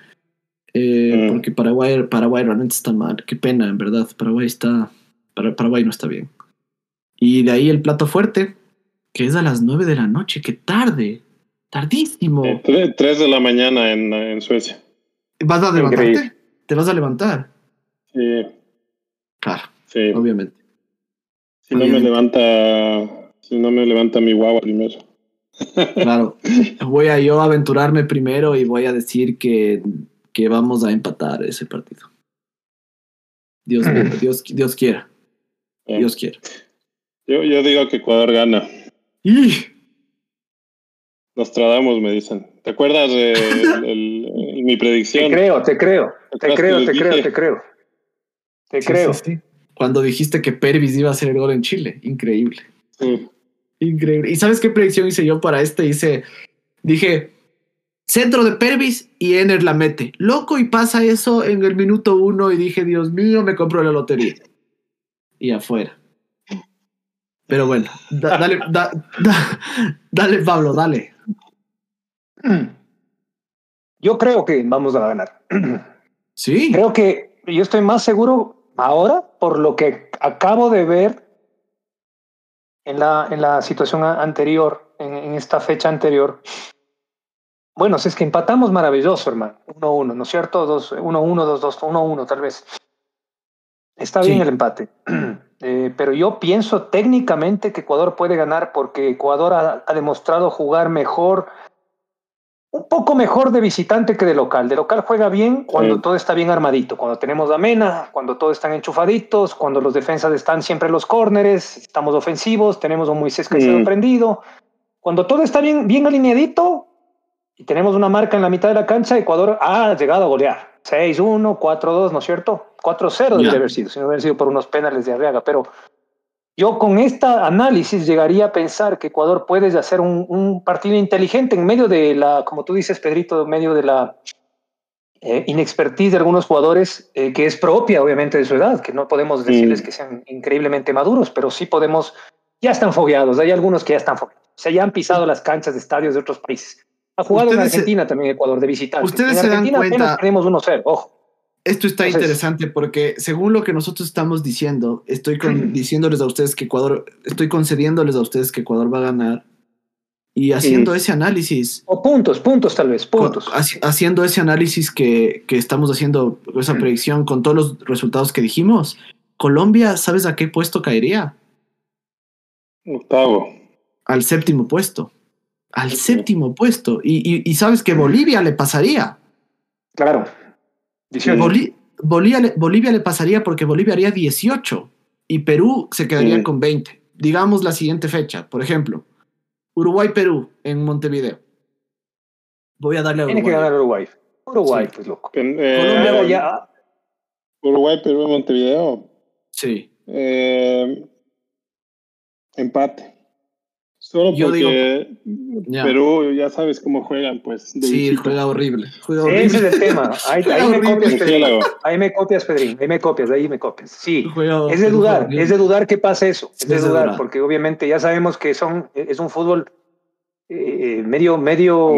Eh, mm. Porque Paraguay, Paraguay realmente está mal. Qué pena, en verdad. Paraguay está. Paraguay no está bien. Y de ahí el plato fuerte, que es a las 9 de la noche. ¡Qué tarde! Tardísimo. Eh, tres de la mañana en, en Suecia. ¿Vas a levantarte? ¿Te vas a levantar? Sí. Claro. Sí. Obviamente. Si no me levanta, si no me levanta mi guagua primero. Claro, voy a yo aventurarme primero y voy a decir que, que vamos a empatar ese partido. Dios, Dios, Dios quiera. Dios quiera. Yo, yo digo que Ecuador gana. ¡Y! Nos tradamos, me dicen. ¿Te acuerdas del mi predicción. Te creo, te creo, te creo, te creo, te creo. Te creo. Cuando dijiste que Pervis iba a hacer el gol en Chile, increíble. Increíble. ¿Y sabes qué predicción hice yo para este? Hice, dije, centro de Pervis y Ener la mete. Loco, y pasa eso en el minuto uno y dije, Dios mío, me compro la lotería. Y afuera. Pero bueno, dale, dale, Pablo, dale. Yo creo que vamos a ganar. Sí. Creo que yo estoy más seguro ahora por lo que acabo de ver en la, en la situación anterior, en, esta fecha anterior. Bueno, si es que empatamos maravilloso, hermano. 1-1, ¿no es cierto? 1-1, 2-2, 1-1 tal vez. Está bien el empate. Eh, pero yo pienso técnicamente que Ecuador puede ganar porque Ecuador ha, demostrado jugar mejor, un poco mejor de visitante que de local. De local juega bien cuando todo está bien armadito, cuando tenemos a Mena, cuando todos están enchufaditos, cuando los defensas están siempre en los córneres, estamos ofensivos, tenemos un Moisés que se ha prendido. Cuando todo está bien, bien alineadito y tenemos una marca en la mitad de la cancha, Ecuador ha llegado a golear. 6-1, 4-2, ¿no es cierto? 4-0 debe haber sido, si no hubiera sido por unos penales de Arriaga, pero yo con este análisis llegaría a pensar que Ecuador puede hacer un, partido inteligente en medio de la, como tú dices, Pedrito, en medio de la eh, inexpertise de algunos jugadores, eh, que es propia, obviamente, de su edad, que no podemos decirles que sean increíblemente maduros, pero sí podemos, ya están fogueados, hay algunos que ya están fogueados, o sea, ya han pisado las canchas de estadios de otros países. Ha jugado en Argentina también Ecuador de visitante. Ustedes se dan cuenta. Tenemos 1-0, ojo. Esto está interesante porque según lo que nosotros estamos diciendo, estoy diciéndoles a ustedes que Ecuador, estoy concediéndoles a ustedes que Ecuador va a ganar y haciendo ese análisis. O puntos, puntos tal vez, puntos. haciendo ese análisis que, que estamos haciendo, esa predicción con todos los resultados que dijimos. Colombia, ¿sabes a qué puesto caería? Octavo. Al séptimo puesto. Al séptimo puesto. Y, y, y sabes que Bolivia le pasaría. Claro. Bolivia, Bolivia, le pasaría porque Bolivia haría 18 y Perú se quedaría con 20. Digamos la siguiente fecha, por ejemplo, Uruguay-Perú en Montevideo. Voy a darle a Uruguay. Tiene que ganar Uruguay. Uruguay, pues loco. Eh, Uruguay-Perú en Montevideo. Sí. Eh, empate. Solo porque Perú ya sabes cómo juegan, pues. sí, juega horrible, Ese es el tema. Ahí, me copias, Pedrín. Ahí me copias, Pedrín. Ahí me copias, ahí me copias. Sí, es de dudar, es de dudar que pase eso. Es de dudar, porque obviamente ya sabemos que son, es un fútbol eh, medio, medio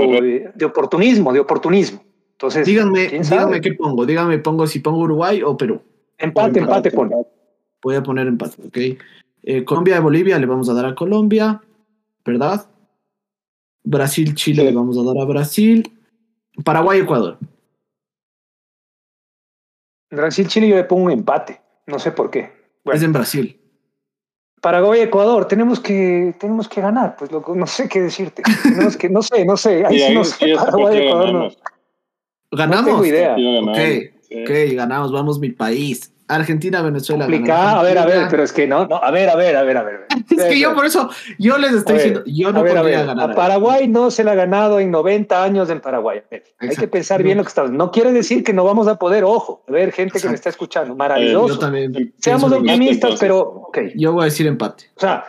de oportunismo, de oportunismo. Entonces, díganme, díganme qué pongo. Díganme, pongo si pongo Uruguay o Perú. Empate, empate, pon. Voy a poner empate, ok. Eh, Colombia y Bolivia le vamos a dar a Colombia. ¿Verdad? Brasil, Chile le vamos a dar a Brasil. Paraguay, Ecuador. Brasil, Chile yo le pongo un empate. No sé por qué. es en Brasil. Paraguay, Ecuador, tenemos que, tenemos que ganar, pues no sé qué decirte. Tenemos que, no sé, no sé. Ahí sí, no sé, Paraguay, Ecuador no. ¿Ganamos? No tengo idea. Ok, ok, ganamos, vamos mi país. Argentina, Venezuela. Complicada, a ver, a ver, pero es que no, no, a ver, a ver, a ver, a ver. es que yo por eso, yo les estoy diciendo, yo no podría ganar. A Paraguay no se le ha ganado en 90 años en Paraguay. Hay que pensar bien lo que estamos. No quiere decir que no vamos a poder, ojo, a ver, gente que me está escuchando, maravilloso. yo también. Seamos optimistas, pero, ok. Yo voy a decir empate. O sea,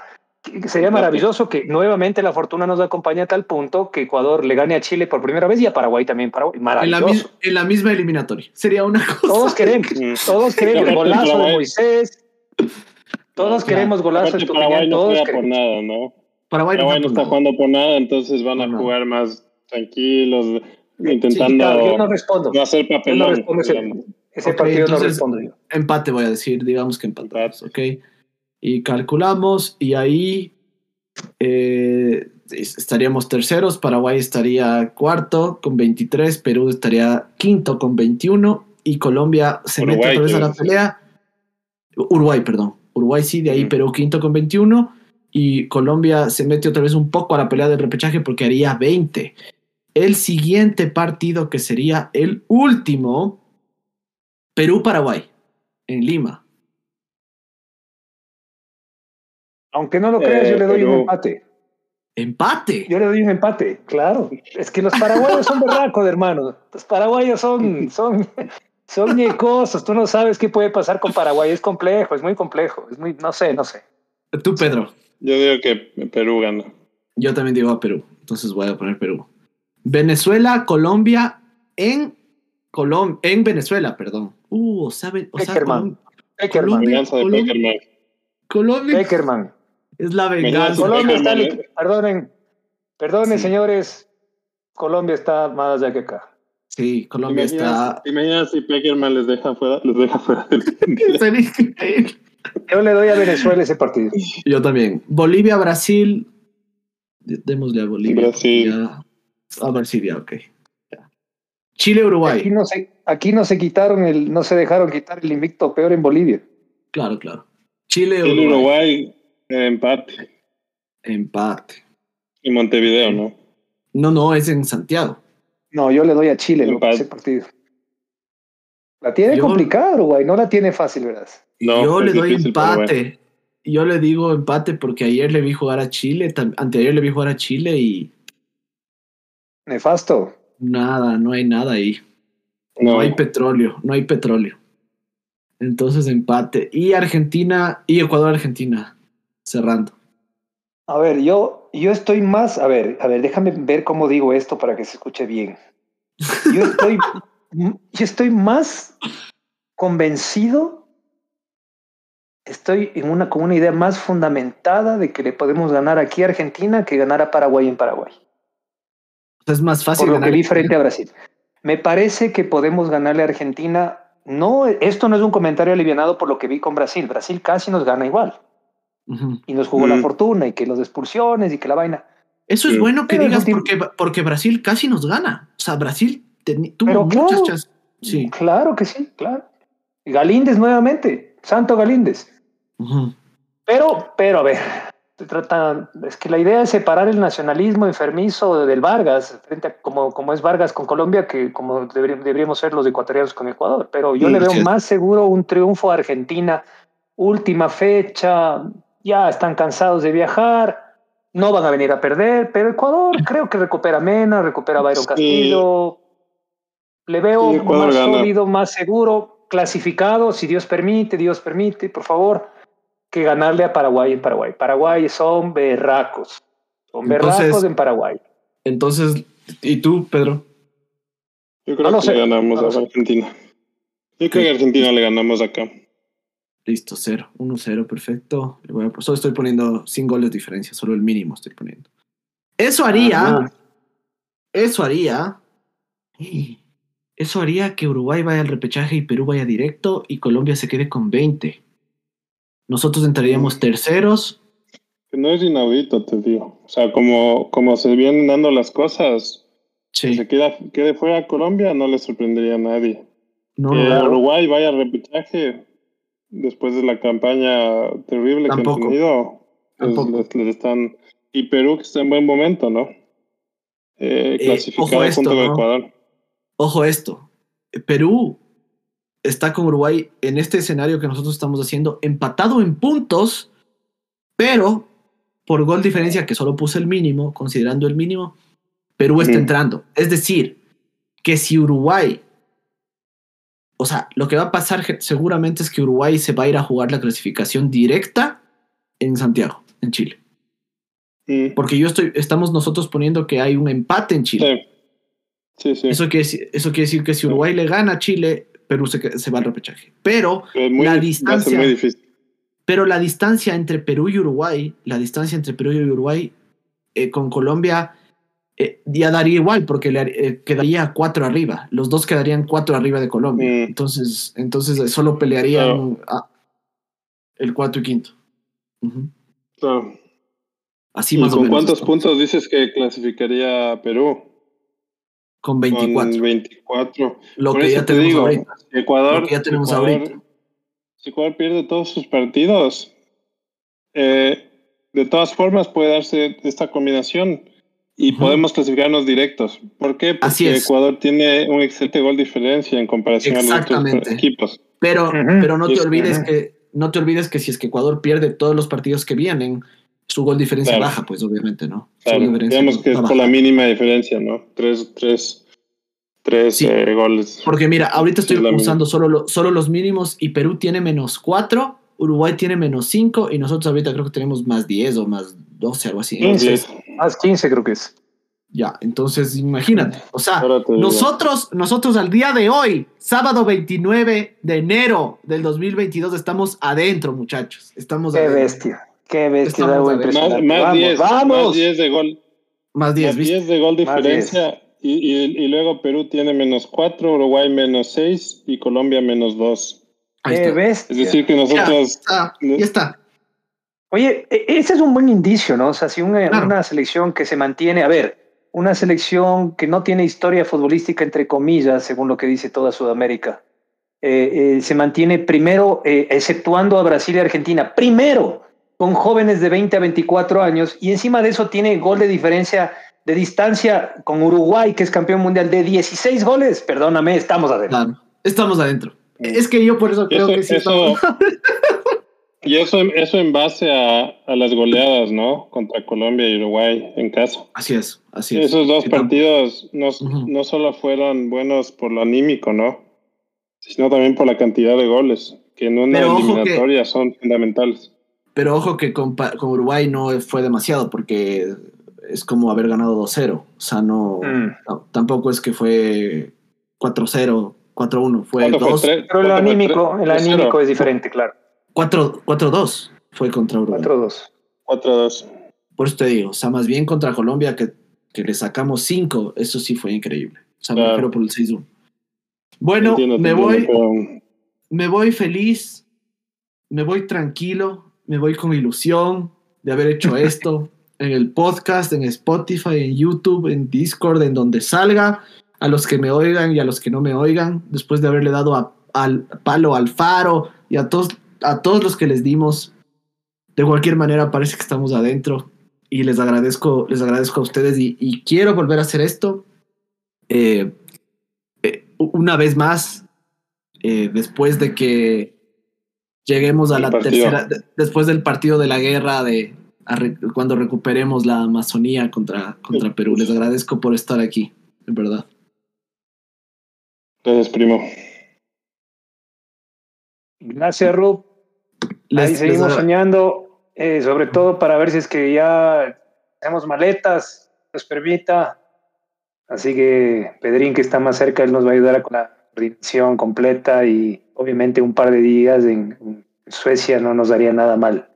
sería maravilloso que nuevamente la fortuna nos acompañe a tal punto que Ecuador le gane a Chile por primera vez y a Paraguay también. Paraguay. Maravilloso. En la, misma eliminatoria. Sería una cosa. Todos queremos, todos queremos golazo de Moisés. Todos queremos golazo de Paraguay no juega por nada, ¿no? Paraguay, no, está jugando por nada, entonces van a jugar más tranquilos, intentando no, respondo. no hacer papelón. ese, partido no respondo yo. Empate voy a decir, digamos que empate. ok y calculamos y ahí eh, estaríamos terceros, Paraguay estaría cuarto con 23, Perú estaría quinto con 21 y Colombia se mete otra vez a la pelea. Uruguay, perdón. Uruguay sí, de ahí Perú quinto con 21 y Colombia se mete otra vez un poco a la pelea del repechaje porque haría 20. El siguiente partido que sería el último, Perú-Paraguay, en Lima. Aunque no lo creas, yo le doy un eh, empate. Empate. Yo le doy un empate, claro. Es que los paraguayos son berracos, hermano. Los paraguayos son, son, son ñecosos. Tú no sabes qué puede pasar con Paraguay. Es complejo, es muy complejo. Es muy, no sé, no sé. Tú, Pedro. Yo digo que Perú gana. Yo también digo a Perú. Entonces voy a poner Perú. Venezuela, Colombia en Colom en Venezuela, perdón. Uh, ¿saben? O sea, Peckerman. Peckerman. Venganza de Peckerman. Colombia Peckerman. Es la venganza. Colombia está, perdonen, perdonen Sí. señores, Colombia está más allá que acá. Sí, Colombia está. ¿Te imaginas si Peckerman les deja fuera, les deja fuera del. Yo le doy a Venezuela ese partido. Yo también. Bolivia, Brasil. Démosle a Bolivia. Brasil. Ya. A Brasil, ya, ok. Ya. Chile, Aquí Uruguay. no se, aquí no se quitaron el, no se dejaron quitar el invicto peor en Bolivia. Claro, claro. Chile, Uruguay. Uruguay eh, empate. Empate. Y Montevideo, ¿no? No, no, es en Santiago. No, yo le doy a Chile Empate. ese partido. La tiene Yo- complicada Uruguay, no la tiene fácil, ¿verdad? No, Yo le doy difícil, empate. bueno. Yo le digo empate porque ayer le vi jugar a Chile, anteayer le vi jugar a Chile y Nefasto. nada, no hay nada ahí. No, No hay petróleo, no hay petróleo. Entonces empate. Y Argentina, y Ecuador-Argentina, cerrando. A ver, yo, yo estoy más, a ver, a ver, déjame ver cómo digo esto para que se escuche bien. Yo estoy, yo estoy más convencido, estoy en una, con una idea más fundamentada de que le podemos ganar aquí a Argentina que ganar a Paraguay en Paraguay. Es más fácil por lo que vi frente a Brasil. Me parece que podemos ganarle a Argentina. No, esto no es un comentario alivianado por lo que vi con Brasil. Brasil casi nos gana igual Y nos jugó la Mm. fortuna y que los expulsiones y que la vaina. Eso es Sí. bueno que Pero digas porque, porque Brasil casi nos gana. O sea, Brasil tuvo Pero muchas claro. chances. Sí. Claro que sí, claro. Galíndez nuevamente, Santo Galíndez. Pero, pero a ver, se trata, es que la idea es separar el nacionalismo enfermizo del Vargas, frente a como, como es Vargas con Colombia, que como deberíamos, deberíamos ser los ecuatorianos con Ecuador. Pero yo Mm, le veo sí. más seguro un triunfo a Argentina, última fecha, ya están cansados de viajar, no van a venir a perder, pero Ecuador creo que recupera Mena, recupera Byron Sí. Castillo. Le veo Sí, más gana. sólido, más seguro, clasificado, si Dios permite, Dios permite, por favor que ganarle a Paraguay en Paraguay. Paraguay son berracos. Son Entonces- berracos en Paraguay. Entonces, ¿y tú, Pedro? Yo creo No que sé, le ganamos no a. Argentina. Yo creo que a Argentina le ganamos acá. Listo, cero. 1-0, perfecto. Voy a- Solo estoy poniendo sin goles de diferencia, solo el mínimo estoy poniendo. Eso haría, Ajá. eso haría, eso haría que Uruguay vaya al repechaje y Perú vaya directo y Colombia se quede con 20. Nosotros entraríamos terceros. Que no es inaudito, te digo. O sea, como, como se vienen dando las cosas, que Sí, se queda, quede fuera Colombia, no le sorprendería a nadie. no, que Uruguay vaya al repechaje después de la campaña terrible Tampoco. que han tenido. pues, les- les están, y Perú que está en buen momento, ¿no? Eh, Eh, clasificado ojo esto, junto con ¿no? Ecuador. Ojo esto, Perú está con Uruguay en este escenario que nosotros estamos haciendo, empatado en puntos, pero por gol diferencia que solo puse el mínimo, considerando el mínimo, Perú está entrando. Es decir, que si Uruguay, o sea, lo que va a pasar seguramente es que Uruguay se va a ir a jugar la clasificación directa en Santiago, en Chile. Porque yo estoy, estamos nosotros poniendo que hay un empate en Chile. Sí. Sí. Eso quiere, decir, eso quiere decir que si Uruguay le gana a Chile, Perú se, se va al repechaje. Pero muy, la distancia- muy difícil. Pero la distancia entre Perú y Uruguay, la distancia entre Perú y Uruguay eh, con Colombia eh, ya daría igual, porque le, eh, quedaría cuatro arriba. Los dos quedarían cuatro arriba de Colombia. Mm. Entonces, entonces eh, solo pelearían Claro. el cuarto y quinto. Claro. Así ¿Y más o con menos. cuántos puntos dices que clasificaría Perú? Con 24. Con 24. lo Por que ya te tenemos digo, ahorita. Ecuador, Lo que ya tenemos si Ecuador- ahorita. Si Ecuador pierde todos sus partidos, eh, de todas formas puede darse esta combinación y podemos clasificarnos directos. ¿Por qué? Porque Así es. Ecuador tiene un excelente gol diferencia en comparación a los otros Exactamente. equipos. Pero, pero no te es- olvides que no te olvides que si es que Ecuador pierde todos los partidos que vienen, su gol diferencia baja, pues obviamente, ¿no? digamos que es por la mínima diferencia, ¿no? Tres, tres, tres eh, goles. Porque mira, ahorita estoy usando solo, solo los mínimos y Perú tiene menos cuatro, Uruguay tiene menos cinco y nosotros ahorita creo que tenemos más diez o más doce, algo así. Más quince creo que es. Ya, entonces imagínate, o sea, nosotros, nosotros al día de hoy, sábado 29 de enero del 2022, estamos adentro, muchachos. Estamos Qué bestia, qué bestia. Más, más 10 vamos. de gol. Más 10, 10 de gol diferencia. Y, y, luego Perú tiene menos 4, Uruguay menos 6 y Colombia menos 2. Qué bestia. Es decir, que nosotros. Ya, ya está. Oye, e, ese es un buen indicio, ¿no? O sea, si una, una selección que se mantiene, a ver, una selección que no tiene historia futbolística, entre comillas, según lo que dice toda Sudamérica. Eh, eh, se mantiene primero, eh, exceptuando a Brasil y Argentina, primero con jóvenes de 20 a 24 años y encima de eso tiene gol de diferencia de distancia con Uruguay, que es campeón mundial de 16 goles. Perdóname, estamos adentro. estamos adentro. Es que yo por eso creo que sí estamos... Y eso, eso en base a, las goleadas, ¿no? Contra Colombia y Uruguay en casa. Así es, así es. Esos dos partidos no, no solo fueron buenos por lo anímico, ¿no? Sino también por la cantidad de goles, que en una eliminatoria son fundamentales. Pero ojo que con, Uruguay no fue demasiado, porque es como haber ganado 2-0. O sea, mm. no, Tampoco es que fue 4-0, 4-1. Fue 2. Pero el anímico, el anímico es diferente, claro. 4-2 fue contra Uruguay. 4-2. 4-2. Por eso te digo, o sea, más bien contra Colombia que, que le sacamos 5, eso sí fue increíble. O sea, me me por el 6-1. Bueno, me voy. Me voy feliz, me voy tranquilo, me voy con ilusión de haber hecho esto en el podcast, en Spotify, en YouTube, en Discord, en donde salga, a los que me oigan y a los que no me oigan, después de haberle dado al palo al faro y a todos a todos los que les dimos. De cualquier manera, parece que estamos adentro y les agradezco, les agradezco a ustedes y, quiero volver a hacer esto eh, eh, una vez más, eh, después de que lleguemos a la tercera, después del partido de la guerra, de cuando recuperemos la Amazonía contra, contra Perú. Les agradezco por estar aquí, en verdad. Gracias, primo. Gracias, Rub. Ahí seguimos soñando, eh, sobre todo para ver si es que ya tenemos maletas, nos permita. Así que Pedrín, que está más cerca, él nos va a ayudar con la coordinación completa y obviamente un par de días en, Suecia no nos daría nada mal.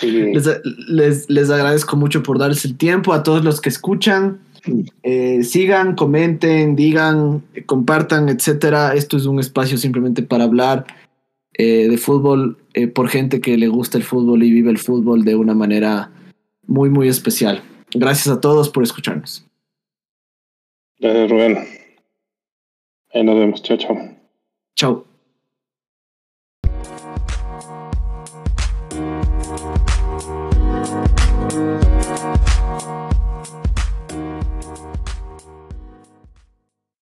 Les, les, agradezco mucho por darles el tiempo a todos los que escuchan. Eh, sigan, comenten, digan, compartan, etcétera. Esto es un espacio simplemente para hablar eh, de fútbol eh, por gente que le gusta el fútbol y vive el fútbol de una manera muy, muy especial. Gracias a todos por escucharnos. Gracias, Rubén. Ahí nos vemos. Chao, chao. Chao.